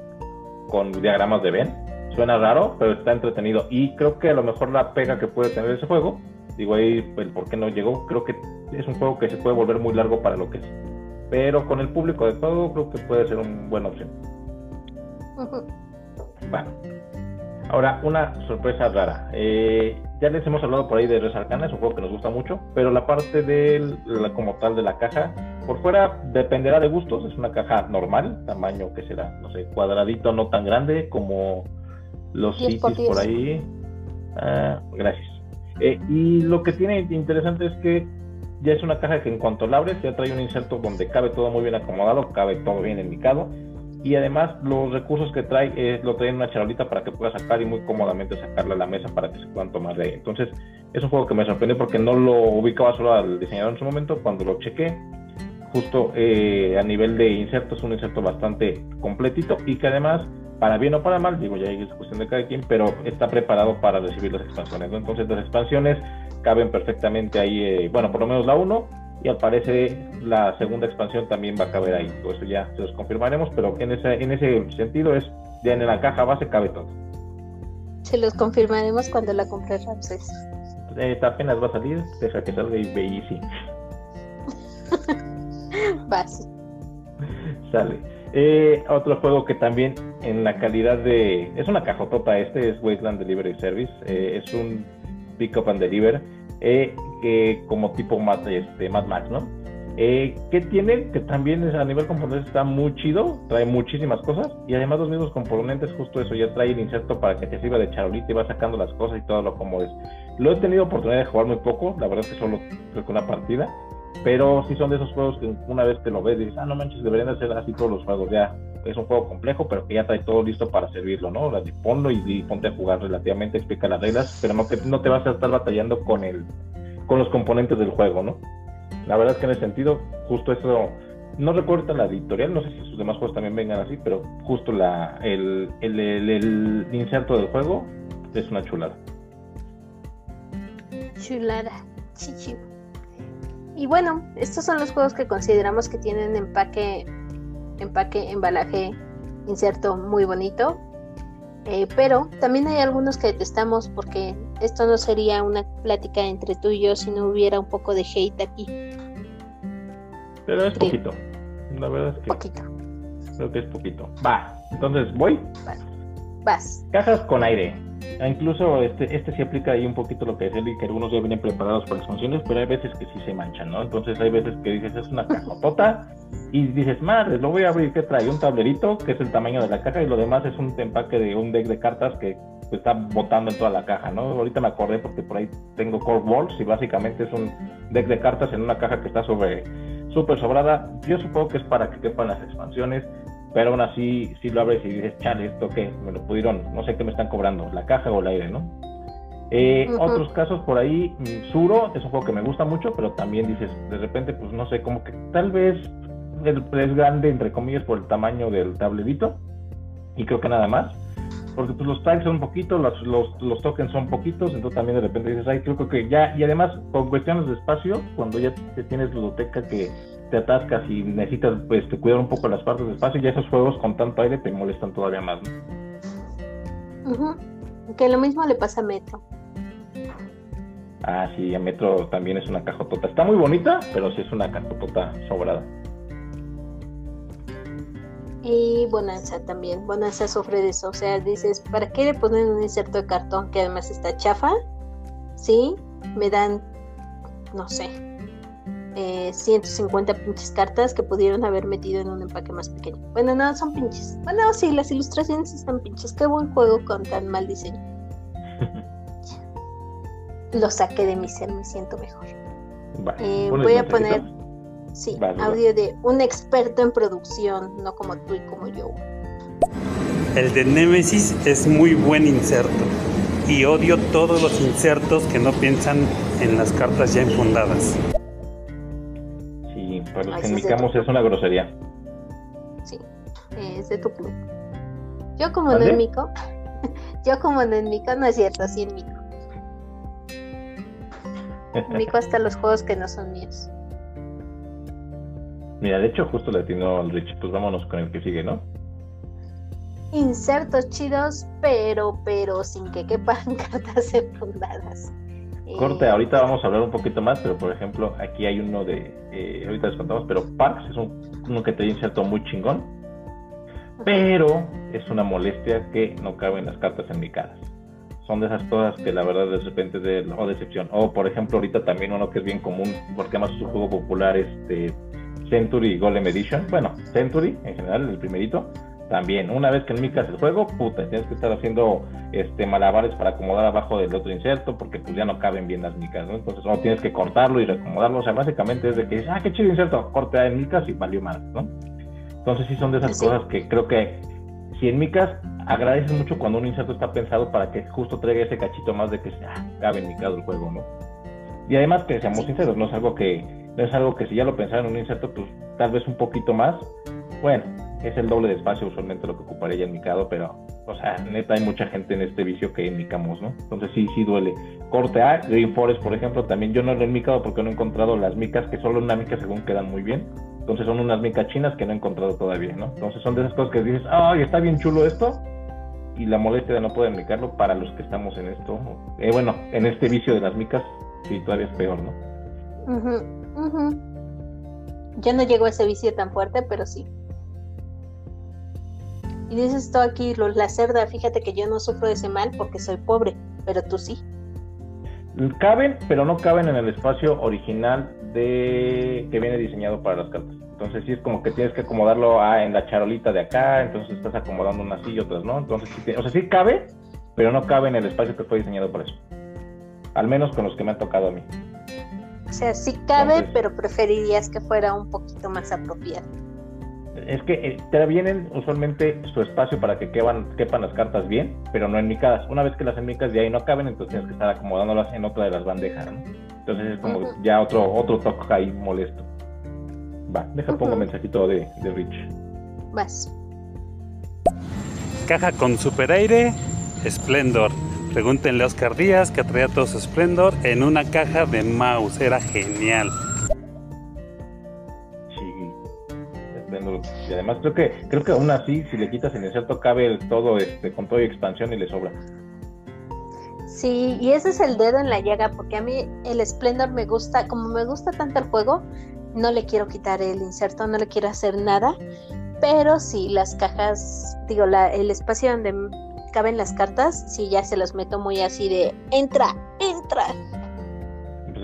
Speaker 2: con diagramas de Ben. Suena raro, pero está entretenido. Y creo que a lo mejor la pega que puede tener ese juego, digo ahí el por qué no llegó, creo que es un juego que se puede volver muy largo para lo que es pero con el público de todo creo que puede ser una buena opción. Va. Ahora, una sorpresa rara. Eh, ya les hemos hablado por ahí de Res Arcana, es un juego que nos gusta mucho, pero la parte de la, como tal de la caja, por fuera dependerá de gustos, es una caja normal, tamaño que será, no sé, cuadradito, no tan grande como los
Speaker 3: 10 por
Speaker 2: cities por
Speaker 3: 10.
Speaker 2: ahí. Ah, gracias. Eh, y lo que tiene interesante es que ya es una caja que en cuanto la abres ya trae un inserto donde cabe todo muy bien acomodado, cabe todo bien indicado y además los recursos que trae eh, lo trae en una charolita para que puedas sacar y muy cómodamente sacarla a la mesa para que se puedan tomar de ahí. Entonces es un juego que me sorprendió porque no lo ubicaba solo al diseñador en su momento, cuando lo chequé justo eh, a nivel de inserto es un inserto bastante completito y que además para bien o para mal, digo ya es cuestión de cada quien, pero está preparado para recibir las expansiones. ¿no? Entonces las expansiones caben perfectamente ahí, eh, bueno, por lo menos la 1 y al parecer la segunda expansión también va a caber ahí. Todo eso ya se los confirmaremos, pero en ese, en ese sentido es, ya en la caja base cabe todo.
Speaker 3: Se los confirmaremos cuando la compre Ramses.
Speaker 2: Eh, apenas va a salir, deja que salga y ve y sí, sale. Eh, otro juego que también en la calidad de... Es una cajotota este, es Wasteland Delivery Service. eh, es un pick up and deliver eh, que como tipo Mad, este, Mad Max, ¿no? Eh, ¿Qué tiene? Que también a nivel componentes está muy chido, trae muchísimas cosas y además los mismos componentes, justo eso, ya trae el inserto para que te sirva de charolita y va sacando las cosas y todo lo como es. Lo he tenido oportunidad de jugar muy poco, la verdad es que solo creo que una partida, pero sí son de esos juegos que una vez que lo ves dices, ah, no manches, deberían de ser así todos los juegos, ya es un juego complejo, pero que ya trae todo listo para servirlo, ¿no? Ahora, Ponlo y, y ponte a jugar relativamente, explica las reglas, pero no, que, no te vas a estar batallando con el con los componentes del juego, ¿no? La verdad es que en ese sentido, justo eso, no recuerdo la editorial, no sé si sus demás juegos también vengan así, pero justo la, el, el, el- el inserto del juego es una chulada.
Speaker 3: Chulada. Chichi. Y bueno, estos son los juegos que consideramos que tienen empaque, empaque, embalaje, inserto muy bonito. Eh, pero también hay algunos que detestamos porque esto no sería una plática entre tú y yo si no hubiera un poco de hate aquí.
Speaker 2: Pero es
Speaker 3: Sí.
Speaker 2: poquito. La verdad es que
Speaker 3: Poquito.
Speaker 2: creo que es poquito. Va, entonces voy.
Speaker 3: Vas.
Speaker 2: Cajas con aire. Ah, Incluso este, este sí aplica ahí un poquito lo que decía que algunos ya vienen preparados para las funciones, pero hay veces que sí se manchan, ¿no? Entonces hay veces que dices, es una cajotota, y dices, madre, lo voy a abrir, que trae un tablerito, que es el tamaño de la caja, y lo demás es un empaque de un deck de cartas que está botando en toda la caja, ¿no? Ahorita me acordé porque por ahí tengo Core Balls, y básicamente es un deck de cartas en una caja que está sobre súper sobrada. Yo supongo que es para que quepan las expansiones, pero aún así, si lo abres y dices, chale, ¿esto qué? Me lo pudieron, no sé qué me están cobrando, la caja o el aire, ¿no? Eh. Otros casos por ahí, mm, Suro es un juego que me gusta mucho, pero también dices, de repente, pues no sé, como que tal vez el- es grande, entre comillas, por el tamaño del tablerito, y creo que nada más, porque pues los tags son poquitos, los, los, los tokens son poquitos, entonces también de repente dices, ay, creo que ya, y además, con cuestiones de espacio, cuando ya te tienes ludoteca que te atascas y necesitas pues, te cuidar un poco las partes de espacio, ya esos juegos con tanto aire te molestan todavía más, ¿no?
Speaker 3: Que lo mismo le pasa a Metro.
Speaker 2: Ah, sí, a Metro también es una cajotota. Está muy bonita, pero sí es una cajotota sobrada.
Speaker 3: Y Bonanza también. Bonanza sufre de eso. O sea, dices, ¿para qué le ponen un inserto de cartón que además está chafa? Sí, me dan, no sé, eh, 150 pinches cartas que pudieron haber metido en un empaque más pequeño. Bueno, no, son pinches. Bueno, sí, las ilustraciones están pinches. Qué buen juego con tan mal diseño. Lo saqué de mi ser, me siento mejor.
Speaker 2: Vale,
Speaker 3: Eh,
Speaker 2: ¿pones
Speaker 3: voy a poner- Sí,
Speaker 2: Vale,
Speaker 3: audio de un experto en producción, no como tú y como yo.
Speaker 4: El de Nemesis es muy buen inserto. Y odio todos los insertos que no piensan en las cartas ya enfundadas.
Speaker 2: Para los que en mi
Speaker 3: sí.
Speaker 2: camus es una grosería.
Speaker 3: Sí, es de tu club. Yo como
Speaker 2: ¿Mande?
Speaker 3: no en mico, yo como no en mico, no es cierto, sí en mico. Mico hasta los juegos que no son míos.
Speaker 2: Mira, de hecho, justo le atinó al Rich. Pues vámonos con el que sigue, ¿no?
Speaker 3: Insertos chidos, pero, pero sin que quepan cartas enfundadas.
Speaker 2: Corte, ahorita vamos a hablar un poquito más, pero por ejemplo, aquí hay uno de. eh, ahorita les contamos, pero Parks es un, uno que te inserto muy chingón. pero es una molestia que no caben las cartas enmicadas. Son de esas cosas que la verdad de repente de o decepción. O por ejemplo ahorita también uno que es bien común, porque además es un juego popular, este Century Golem Edition. Bueno, Century en general, el primerito. También, una vez que enmicas el juego, puta, tienes que estar haciendo este malabares para acomodar abajo del otro inserto, porque pues ya no caben bien las micas, ¿no? Entonces, o tienes que cortarlo y reacomodarlo. O sea, básicamente es de que dices, ah, qué chido inserto, corte en micas y valió más, ¿no? Entonces sí son de esas cosas que creo que si en micas agradeces mucho cuando un inserto está pensado para que justo traiga ese cachito más de que ah, cabe micado el juego, ¿no? Y además que seamos sinceros, no es algo que, no es algo que si ya lo pensara en un inserto, pues tal vez un poquito más, bueno, es el doble de espacio usualmente lo que ocuparía ya micado, pero, o sea, neta hay mucha gente en este vicio que enmicamos, ¿no? Entonces sí, sí duele. Corte A, Green Forest, por ejemplo, también yo no lo he enmicado porque no he encontrado las micas que solo una mica según quedan muy bien. Entonces son unas micas chinas que no he encontrado todavía, ¿no? Entonces son de esas cosas que dices, ay, está bien chulo esto, y la molestia de no poder micarlo para los que estamos en esto, eh, bueno, en este vicio de las micas, sí, todavía es peor, ¿no?
Speaker 3: Yo no llego a ese vicio tan fuerte, pero sí. Y dices esto aquí, la cerda, fíjate que yo no sufro de ese mal porque soy pobre, pero tú sí.
Speaker 2: Caben, pero no caben en el espacio original de que viene diseñado para las cartas. Entonces sí es como que tienes que acomodarlo en la charolita de acá, entonces estás acomodando unas y otras, ¿no? Entonces sí, o sea, sí cabe, pero no cabe en el espacio que fue diseñado para eso. Al menos con los que me han tocado a mí.
Speaker 3: O sea, sí cabe, pero preferirías que fuera un poquito más apropiado
Speaker 2: es que eh, te vienen usualmente su espacio para que quepan, quepan las cartas bien, pero no enmicadas. Una vez que las enmicas de ahí no caben, entonces tienes que estar acomodándolas en otra de las bandejas, ¿no? Entonces es como ya otro, otro toque ahí molesto. Va, deja pongo mensajito de, de Rich.
Speaker 3: Vas.
Speaker 4: Caja con super aire, Splendor. Pregúntenle a Oscar Díaz que traía todo su Splendor en una caja de mouse. Era genial.
Speaker 2: Y además creo que creo que aún así, si le quitas el inserto, cabe todo este, con todo y expansión y le sobra.
Speaker 3: Sí, y ese es el dedo en la llaga, porque a mí el Splendor me gusta, como me gusta tanto el juego, no le quiero quitar el inserto, no le quiero hacer nada, pero sí, las cajas, digo, la, el espacio donde caben las cartas, sí, ya se los meto muy así de, entra, entra,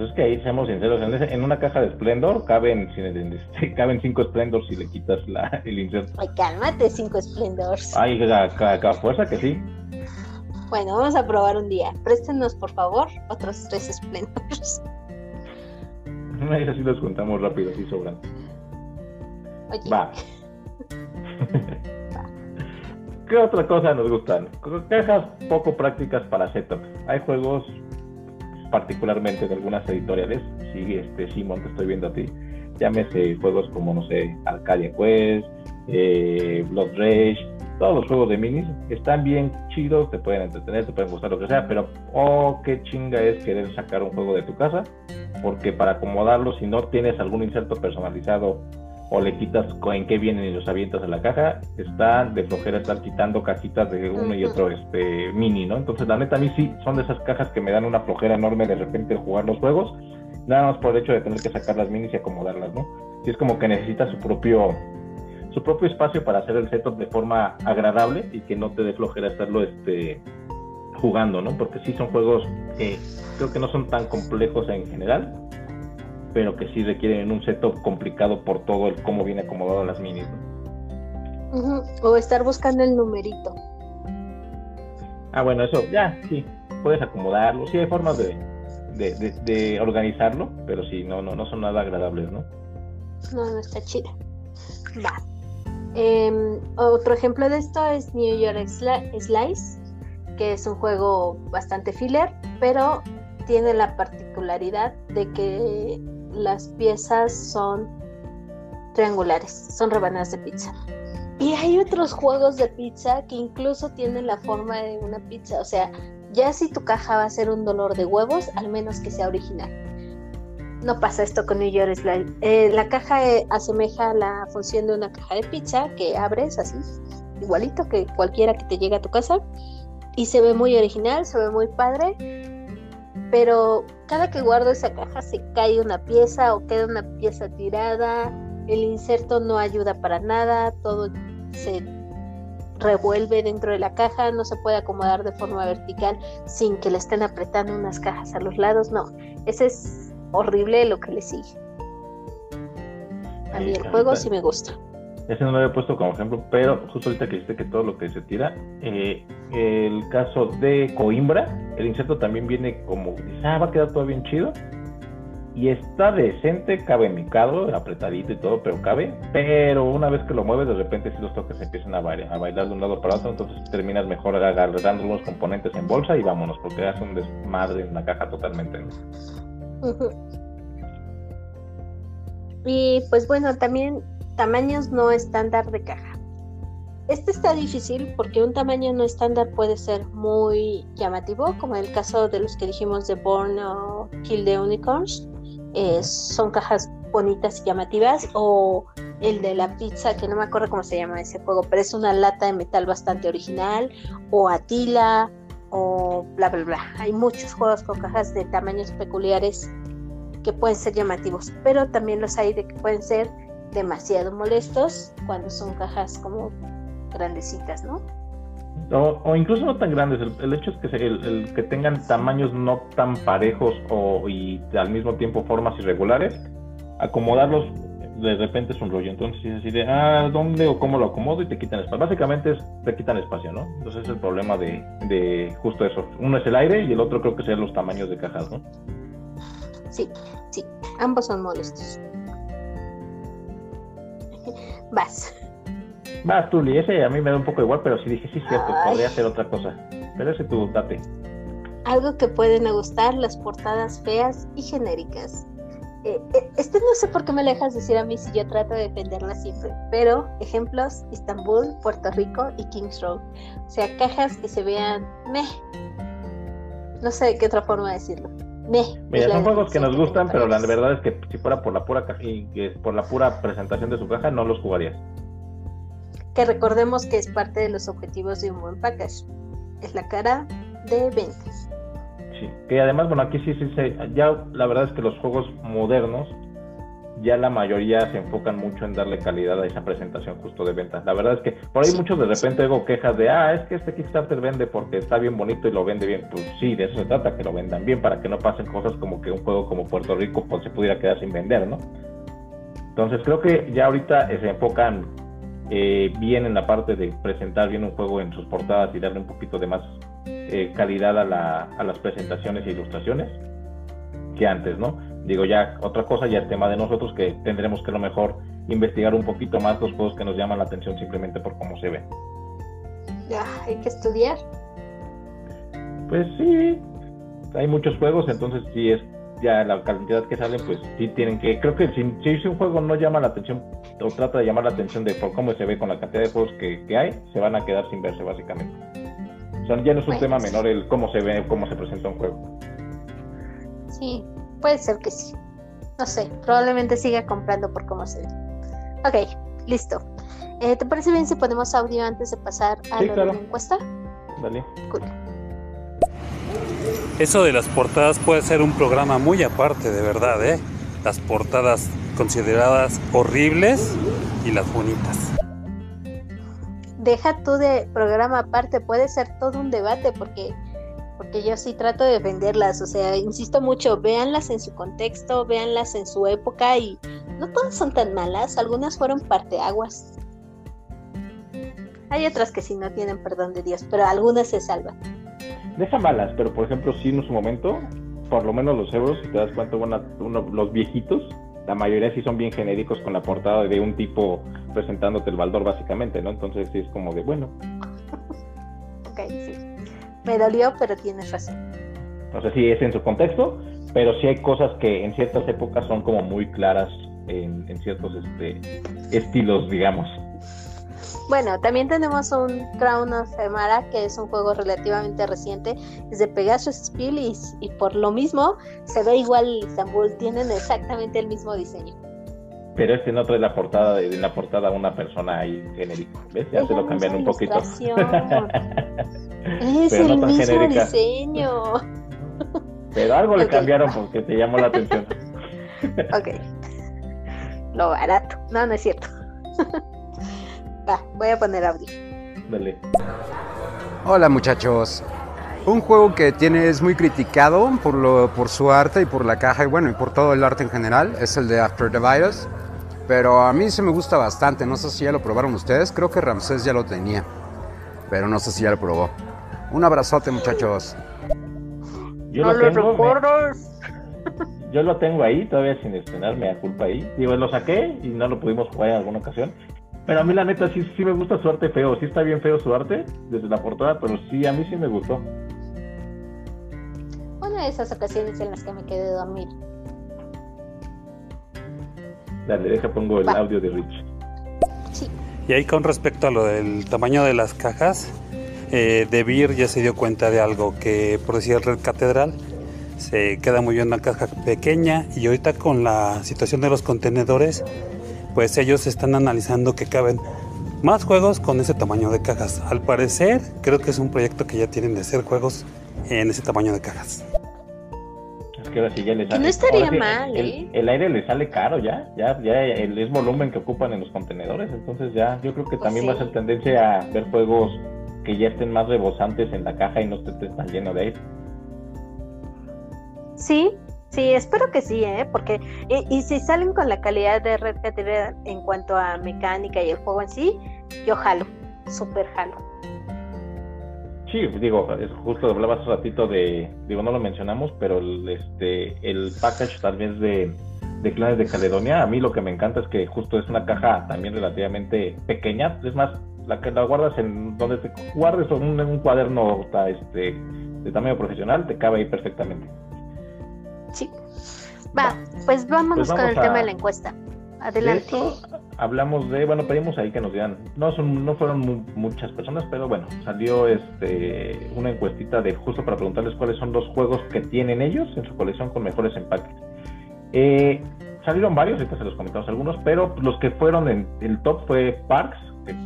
Speaker 2: pues es que ahí seamos sinceros, en, una caja de Splendor caben, caben cinco Splendors si le quitas la, el inserto.
Speaker 3: Ay, cálmate, cinco Splendors.
Speaker 2: Ay, cada fuerza que sí.
Speaker 3: Bueno, vamos a probar un día. Préstenos, por favor, otros tres Splendors.
Speaker 2: Ahí así los contamos rápido, así sobran.
Speaker 3: Oye.
Speaker 2: Va. ¿Qué otra cosa nos gustan? Cajas poco prácticas para setup. Hay juegos particularmente de algunas editoriales, sí, este, Simon, te estoy viendo a ti, llámese juegos como, no sé, Arcadia Quest, eh, Blood Rage, todos los juegos de minis están bien chidos, te pueden entretener, te pueden gustar lo que sea, pero oh, qué chinga es querer sacar un juego de tu casa, porque para acomodarlo, si no tienes algún inserto personalizado o le quitas en qué vienen y los avientas a la caja, está de flojera estar quitando cajitas de uno y otro este mini, ¿no? Entonces, la neta, a mí sí son de esas cajas que me dan una flojera enorme de repente jugar los juegos, nada más por el hecho de tener que sacar las minis y acomodarlas, ¿no? Y es como que necesita su propio su propio espacio para hacer el setup de forma agradable y que no te dé flojera estarlo este jugando, ¿no? Porque sí son juegos que creo que no son tan complejos en general, pero que sí requieren un setup complicado por todo el cómo viene acomodado las minis.
Speaker 3: O estar buscando el numerito.
Speaker 2: Ah, bueno, eso ya, sí, puedes acomodarlo. Sí, hay formas de, de, organizarlo, pero sí, no, no, no son nada agradables, ¿no?
Speaker 3: No, no está chido. Va. Em, otro ejemplo de esto es New York Slice, que es un juego bastante filler, pero tiene la particularidad de que las piezas son triangulares, son rebanadas de pizza. Y hay otros juegos de pizza que incluso tienen la forma de una pizza. O sea, ya si tu caja va a ser un dolor de huevos, al menos que sea original. No pasa esto con New York Slide. Eh, la caja eh, asemeja la función de una caja de pizza que abres así, igualito que cualquiera que te llegue a tu casa. Y se ve muy original, se ve muy padre pero cada que guardo esa caja se cae una pieza o queda una pieza tirada, el inserto no ayuda para nada, todo se revuelve dentro de la caja, no se puede acomodar de forma vertical sin que le estén apretando unas cajas a los lados, no, ese es horrible lo que le sigue. A mí el juego sí me gusta.
Speaker 2: Ese no lo había puesto como ejemplo, pero justo ahorita que dijiste que todo lo que se tira, eh, el caso de Coimbra, el insecto también viene como, ah, va a quedar todo bien chido, y está decente, cabe en mi carro, apretadito y todo, pero cabe. Pero una vez que lo mueves, de repente si los toques empiezan a bailar, de un lado para otro, entonces terminas mejor agarrando unos componentes en bolsa y vámonos, porque hace un desmadre en la caja totalmente.
Speaker 3: Y pues bueno, también tamaños no estándar de caja. Este está difícil porque un tamaño no estándar puede ser muy llamativo, como en el caso de los que dijimos de Born o Kill the Unicorns. Eh, son cajas bonitas y llamativas, o el de la pizza, que no me acuerdo cómo se llama ese juego, pero es una lata de metal bastante original, o Atila, o bla, bla, bla. Hay muchos juegos con cajas de tamaños peculiares que pueden ser llamativos, pero también los hay de que pueden ser demasiado molestos cuando son cajas como grandecitas, ¿no?
Speaker 2: O, incluso no tan grandes. El, hecho es que el, que tengan tamaños no tan parejos o, y al mismo tiempo formas irregulares, acomodarlos de repente es un rollo. Entonces es así de, ah, ¿dónde o cómo lo acomodo? Y te quitan espacio. Básicamente es, te quitan espacio, ¿no? Entonces es el problema de, de justo eso. Uno es el aire y el otro creo que sean los tamaños de cajas, ¿no?
Speaker 3: Sí, sí, ambos son molestos. Vas.
Speaker 2: Vas, Tuli, ese a mí me da un poco igual, pero sí dije, sí, cierto, podría hacer otra cosa. Pero ese tú, date.
Speaker 3: Algo que pueden gustar, las portadas feas y genéricas. Eh, eh, este no sé por qué me lo dejas decir a mí si yo trato de defenderla siempre, pero ejemplos, Estambul, Puerto Rico y Kings Road. O sea, cajas que se vean meh. No sé de qué otra forma decirlo. Meh.
Speaker 2: Mira, son juegos que nos gustan, pero la verdad es que si fuera por la pura y por la pura presentación de su caja, no los jugarías
Speaker 3: que recordemos que es parte de los objetivos de un buen package. Es la cara de ventas.
Speaker 2: Sí, que además, bueno, aquí sí, sí, sí, ya la verdad es que los juegos modernos, ya la mayoría se enfocan mucho en darle calidad a esa presentación justo de ventas. La verdad es que por ahí muchos de repente hago quejas de, ah, es que este Kickstarter vende porque está bien bonito y lo vende bien. Pues sí, de eso se trata, que lo vendan bien para que no pasen cosas como que un juego como Puerto Rico pues, se pudiera quedar sin vender, ¿no? Entonces creo que ya ahorita se enfocan eh, bien en la parte de presentar bien un juego en sus portadas y darle un poquito de más eh, calidad a, la, a, las presentaciones e ilustraciones que antes, ¿no? Digo, ya otra cosa, ya es tema de nosotros que tendremos que a lo mejor investigar un poquito más los juegos que nos llaman la atención simplemente por cómo se ven.
Speaker 3: Ya, hay que estudiar.
Speaker 2: Pues sí, hay muchos juegos, entonces sí es ya la cantidad que salen, pues sí tienen que, creo que si, si un juego no llama la atención o trata de llamar la atención de por cómo se ve con la cantidad de juegos que, que hay, se van a quedar sin verse básicamente. O sea, ya no es un tema menor el cómo se ve, cómo se presenta un juego.
Speaker 3: Sí, puede ser que sí. No sé, probablemente siga comprando por cómo se ve. Ok, listo. Eh, ¿Te parece bien si ponemos audio antes de pasar a la encuesta?
Speaker 2: Dale.
Speaker 3: Cool.
Speaker 4: Eso de las portadas puede ser un programa muy aparte, de verdad, ¿eh? Las portadas consideradas horribles y las bonitas.
Speaker 3: Deja tú de programa aparte, puede ser todo un debate porque porque yo sí trato de defenderlas, o sea, insisto mucho, véanlas en su contexto, véanlas en su época y no todas son tan malas, algunas fueron parteaguas. Hay otras que sí no tienen perdón de Dios, pero algunas se salvan
Speaker 2: deja malas, pero por ejemplo, sí en su momento, por lo menos los euros, si te das cuenta, bueno, los viejitos, la mayoría sí son bien genéricos con la portada de un tipo presentándote el baldor básicamente, ¿no? Entonces sí es como de, bueno.
Speaker 3: ok, sí. Me dolió, pero tienes razón.
Speaker 2: No sé si es en su contexto, pero sí hay cosas que en ciertas épocas son como muy claras en, en ciertos este, estilos, digamos.
Speaker 3: Bueno, también tenemos un Crown of Emara, que es un juego relativamente reciente, es de Pegasus Spiel y, por lo mismo se ve igual Istanbul, tienen exactamente el mismo diseño.
Speaker 2: Pero este no trae la portada de la portada una persona ahí genérico, ¿ves? Ya se lo cambian un poquito.
Speaker 3: es el mismo diseño.
Speaker 2: Pero algo le cambiaron porque te llamó la atención.
Speaker 3: ok. Lo barato. No, no es cierto voy a poner audio.
Speaker 2: Dale.
Speaker 5: Hola muchachos. Un juego que tiene es muy criticado por, lo, por su arte y por la caja y bueno, y por todo el arte en general, es el de After the Virus. Pero a mí se me gusta bastante, no sé si ya lo probaron ustedes, creo que Ramsés ya lo tenía, pero no sé si ya lo probó. Un abrazote muchachos.
Speaker 2: Yo
Speaker 3: no
Speaker 2: lo
Speaker 3: lo
Speaker 2: tengo, me- yo lo tengo ahí, todavía sin estrenar, me da culpa ahí. Digo, lo saqué y no lo pudimos jugar en alguna ocasión. Pero a mí la neta sí, sí me gusta su arte feo, sí está bien feo su arte desde la portada, pero sí, a mí sí me gustó.
Speaker 3: Una de esas ocasiones en las que me quedé dormida.
Speaker 2: Dale, deja pongo el
Speaker 3: Va.
Speaker 2: audio de Rich.
Speaker 3: Sí.
Speaker 4: Y ahí con respecto a lo del tamaño de las cajas, eh, De Beer ya se dio cuenta de algo que por decir el Red Catedral se queda muy bien una caja pequeña y ahorita con la situación de los contenedores, pues ellos están analizando que caben más juegos con ese tamaño de cajas. Al parecer, creo que es un proyecto que ya tienen de hacer juegos en ese tamaño de cajas.
Speaker 2: Es que ahora sí ya le
Speaker 3: Que
Speaker 2: sale.
Speaker 3: no estaría
Speaker 2: sí,
Speaker 3: mal,
Speaker 2: el,
Speaker 3: ¿eh?
Speaker 2: el aire le sale caro ya, ya, ya el mismo volumen que ocupan en los contenedores. Entonces ya, yo creo que
Speaker 3: Pues
Speaker 2: también va a ser tendencia a ver juegos que ya estén más rebosantes en la caja y no esté tan lleno de aire.
Speaker 3: Sí, sí, espero que sí, ¿eh? Porque, y, si salen con la calidad de Red Catedral en cuanto a mecánica y el juego en sí, yo jalo, súper jalo.
Speaker 2: Sí, digo, justo hablabas hace ratito de, digo, no lo mencionamos, pero el, este, el package tal vez de, de Clanes de Caledonia, a mí lo que me encanta es que justo es una caja también relativamente pequeña, es más, la que la guardas en donde te guardes un, en un cuaderno este, de tamaño profesional, te cabe ahí perfectamente.
Speaker 3: Sí. Va, pues vámonos
Speaker 2: Pues
Speaker 3: con
Speaker 2: vamos
Speaker 3: el tema de la encuesta.
Speaker 2: De
Speaker 3: Adelante.
Speaker 2: hablamos de, bueno, pedimos ahí que nos dieran, no son, no fueron mu- muchas personas, pero bueno, salió este una encuestita de justo para preguntarles cuáles son los juegos que tienen ellos en su colección con mejores empaques. Eh, salieron varios, ahorita se los comentamos algunos, pero los que fueron en el top fue Parks,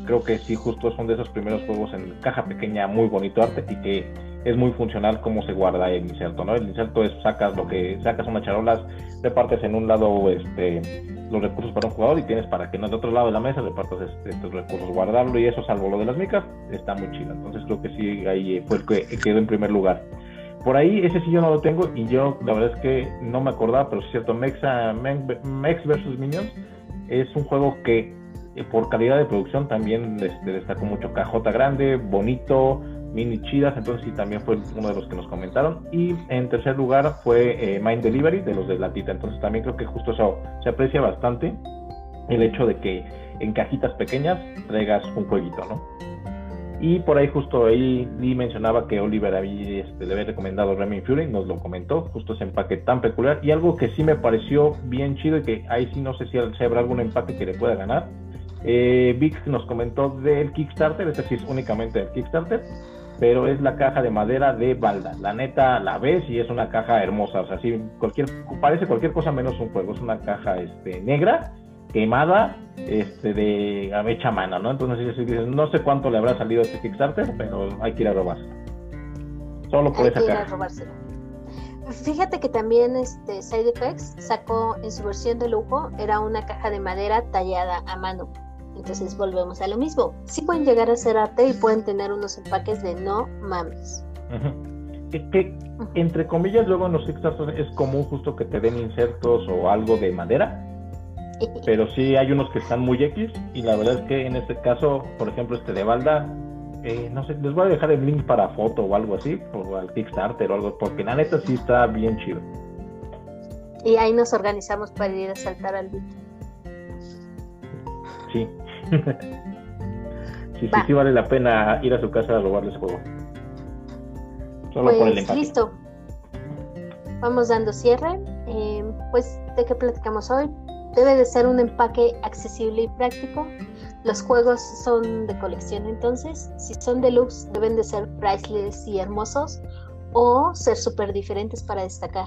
Speaker 2: creo que sí, justo son de esos primeros juegos en caja pequeña, muy bonito arte y que es muy funcional cómo se guarda el inserto, ¿no? El inserto es sacas lo que sacas unas charolas, repartes en un lado este los recursos para un jugador y tienes para que en el otro lado de la mesa repartas este, estos recursos, guardarlo y eso salvo lo de las micas, está muy chido. Entonces creo que sí, ahí fue el que quedó en primer lugar. Por ahí, ese sí yo no lo tengo y yo la verdad es que no me acordaba, pero es cierto, Mexa, Mex vs. Minions es un juego que por calidad de producción también destacó mucho. Cajota grande, bonito, mini chidas, entonces sí también fue uno de los que nos comentaron. Y en tercer lugar fue eh, Mind Delivery de los de Latita, entonces también creo que justo eso se aprecia bastante el hecho de que en cajitas pequeñas traigas un jueguito, ¿no? Y por ahí justo ahí Lee mencionaba que Oliver había, este, le había recomendado Remy Fury, nos lo comentó, justo ese empaque tan peculiar. Y algo que sí me pareció bien chido y que ahí sí no sé si habrá algún empaque que le pueda ganar. Eh, Vic nos comentó del Kickstarter, este sí es únicamente del Kickstarter, pero es la caja de madera de Balda. La neta la ves y es una caja hermosa, o sea, sí, cualquier, parece cualquier cosa menos un juego, es una caja este, negra quemada este de hecha a mano, ¿no? Entonces no sé cuánto le habrá salido a este Kickstarter, pero hay que ir a robar. Solo por
Speaker 3: Hay
Speaker 2: esa
Speaker 3: que ir a robárselo. Fíjate que también este Side Effects sacó en su versión de lujo, era una caja de madera tallada a mano. Entonces volvemos a lo mismo. Sí pueden llegar a hacer arte y pueden tener unos empaques de no mames.
Speaker 2: Que, que, entre comillas, luego en los Kickstarter es común justo que te den insertos o algo de madera, pero sí hay unos que están muy X y la verdad es que en este caso, por ejemplo, este de Balda, eh, no sé, les voy a dejar el link para foto o algo así, o al Kickstarter o algo, porque la neta sí está bien chido.
Speaker 3: Y ahí nos organizamos para ir a saltar al beat.
Speaker 2: Sí. sí,
Speaker 3: Va.
Speaker 2: sí vale la pena ir a su casa a robarle ese juego. Solo por el
Speaker 3: Pues
Speaker 2: empate.
Speaker 3: listo. Vamos dando cierre. Eh, pues, ¿de qué platicamos hoy? Debe de ser un empaque accesible y práctico. Los juegos son de colección entonces. Si son deluxe, deben de ser priceless y hermosos o ser súper diferentes para destacar.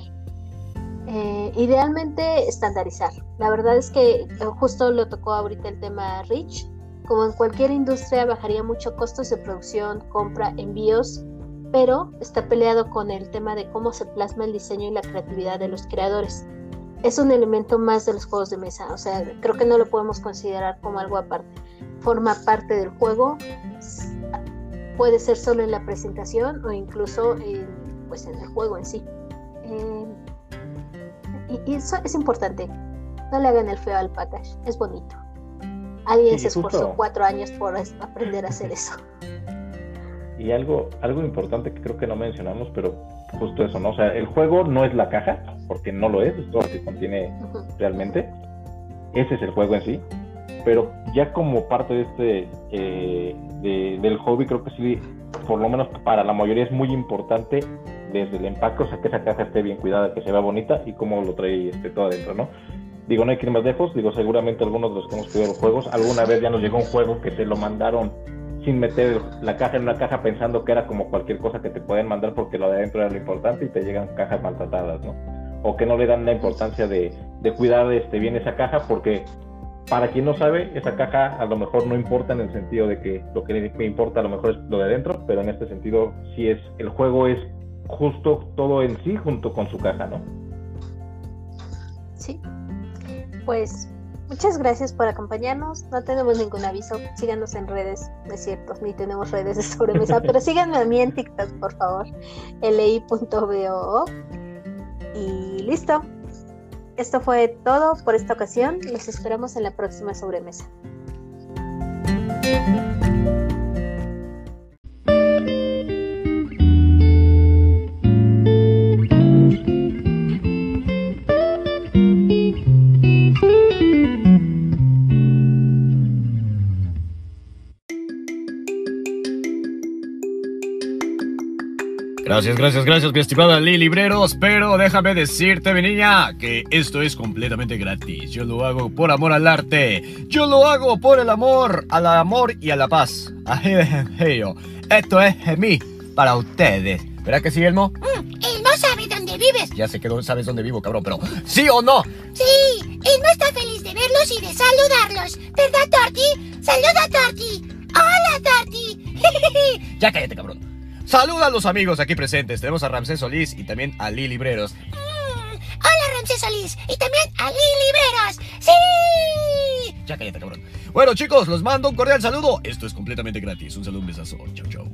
Speaker 3: Eh, idealmente estandarizar. La verdad es que eh, justo lo tocó ahorita el tema Rich. Como en cualquier industria bajaría mucho costos de producción, compra, envíos, pero está peleado con el tema de cómo se plasma el diseño y la creatividad de los creadores. Es un elemento más de los juegos de mesa, o sea, creo que no lo podemos considerar como algo aparte. Forma parte del juego, puede ser solo en la presentación o incluso en, pues en el juego en sí. Eh, y, eso es importante. No le hagan el feo al package, es bonito. Alguien se esforzó cuatro años por aprender a hacer eso.
Speaker 2: Y algo, algo importante que creo que no mencionamos, pero justo eso, ¿no? O sea, el juego no es la caja, porque no lo es, es todo lo que contiene realmente. Ese es el juego en sí. Pero ya como parte de este eh, del hobby, creo que sí, por lo menos para la mayoría es muy importante desde el empaque, o sea, que esa caja esté bien cuidada, que se vea bonita y cómo lo trae este, todo adentro, ¿no? Digo, no hay que ir más lejos, digo, seguramente algunos de los que hemos pedido los juegos, alguna vez ya nos llegó un juego que te lo mandaron sin meter la caja en una caja pensando que era como cualquier cosa que te pueden mandar porque lo de adentro era lo importante y te llegan cajas maltratadas, ¿no? O que no le dan la importancia de, de cuidar este, bien esa caja porque para quien no sabe, esa caja a lo mejor no importa en el sentido de que lo que me importa a lo mejor es lo de adentro, pero en este sentido sí es, el juego es justo todo en sí junto con su caja, ¿no?
Speaker 3: Sí. Pues muchas gracias por acompañarnos. No tenemos ningún aviso. Síganos en redes. No es cierto, ni tenemos redes de sobremesa, pero síganme a mí en TikTok, por favor. li.bo. Y listo. Esto fue todo por esta ocasión. Los esperamos en la próxima sobremesa.
Speaker 1: Gracias, gracias, gracias, mi estimada Lili Libreros. Pero déjame decirte, mi niña, que esto es completamente gratis. Yo lo hago por amor al arte. Yo lo hago por el amor, al amor y a la paz. Esto es mí, para ustedes. ¿Verdad que sí, Elmo?
Speaker 6: Mm, Elmo sabe dónde vives.
Speaker 1: Ya sé que no sabes dónde vivo, cabrón, pero ¿sí o no?
Speaker 6: Sí, Elmo está feliz de verlos y de saludarlos. ¿Verdad, Torti? ¡Saluda, Torti! ¡Hola, Torti!
Speaker 1: ya cállate, cabrón. Saluda a los amigos aquí presentes. Tenemos a Ramsés Solís y también a Lili Libreros. Mm,
Speaker 6: hola, Ramsés Solís. Y también a Lili Libreros. ¡Sí!
Speaker 1: Ya cállate, cabrón. Bueno, chicos, los mando un cordial saludo. Esto es completamente gratis. Un saludo, un besazo. Chau, chau.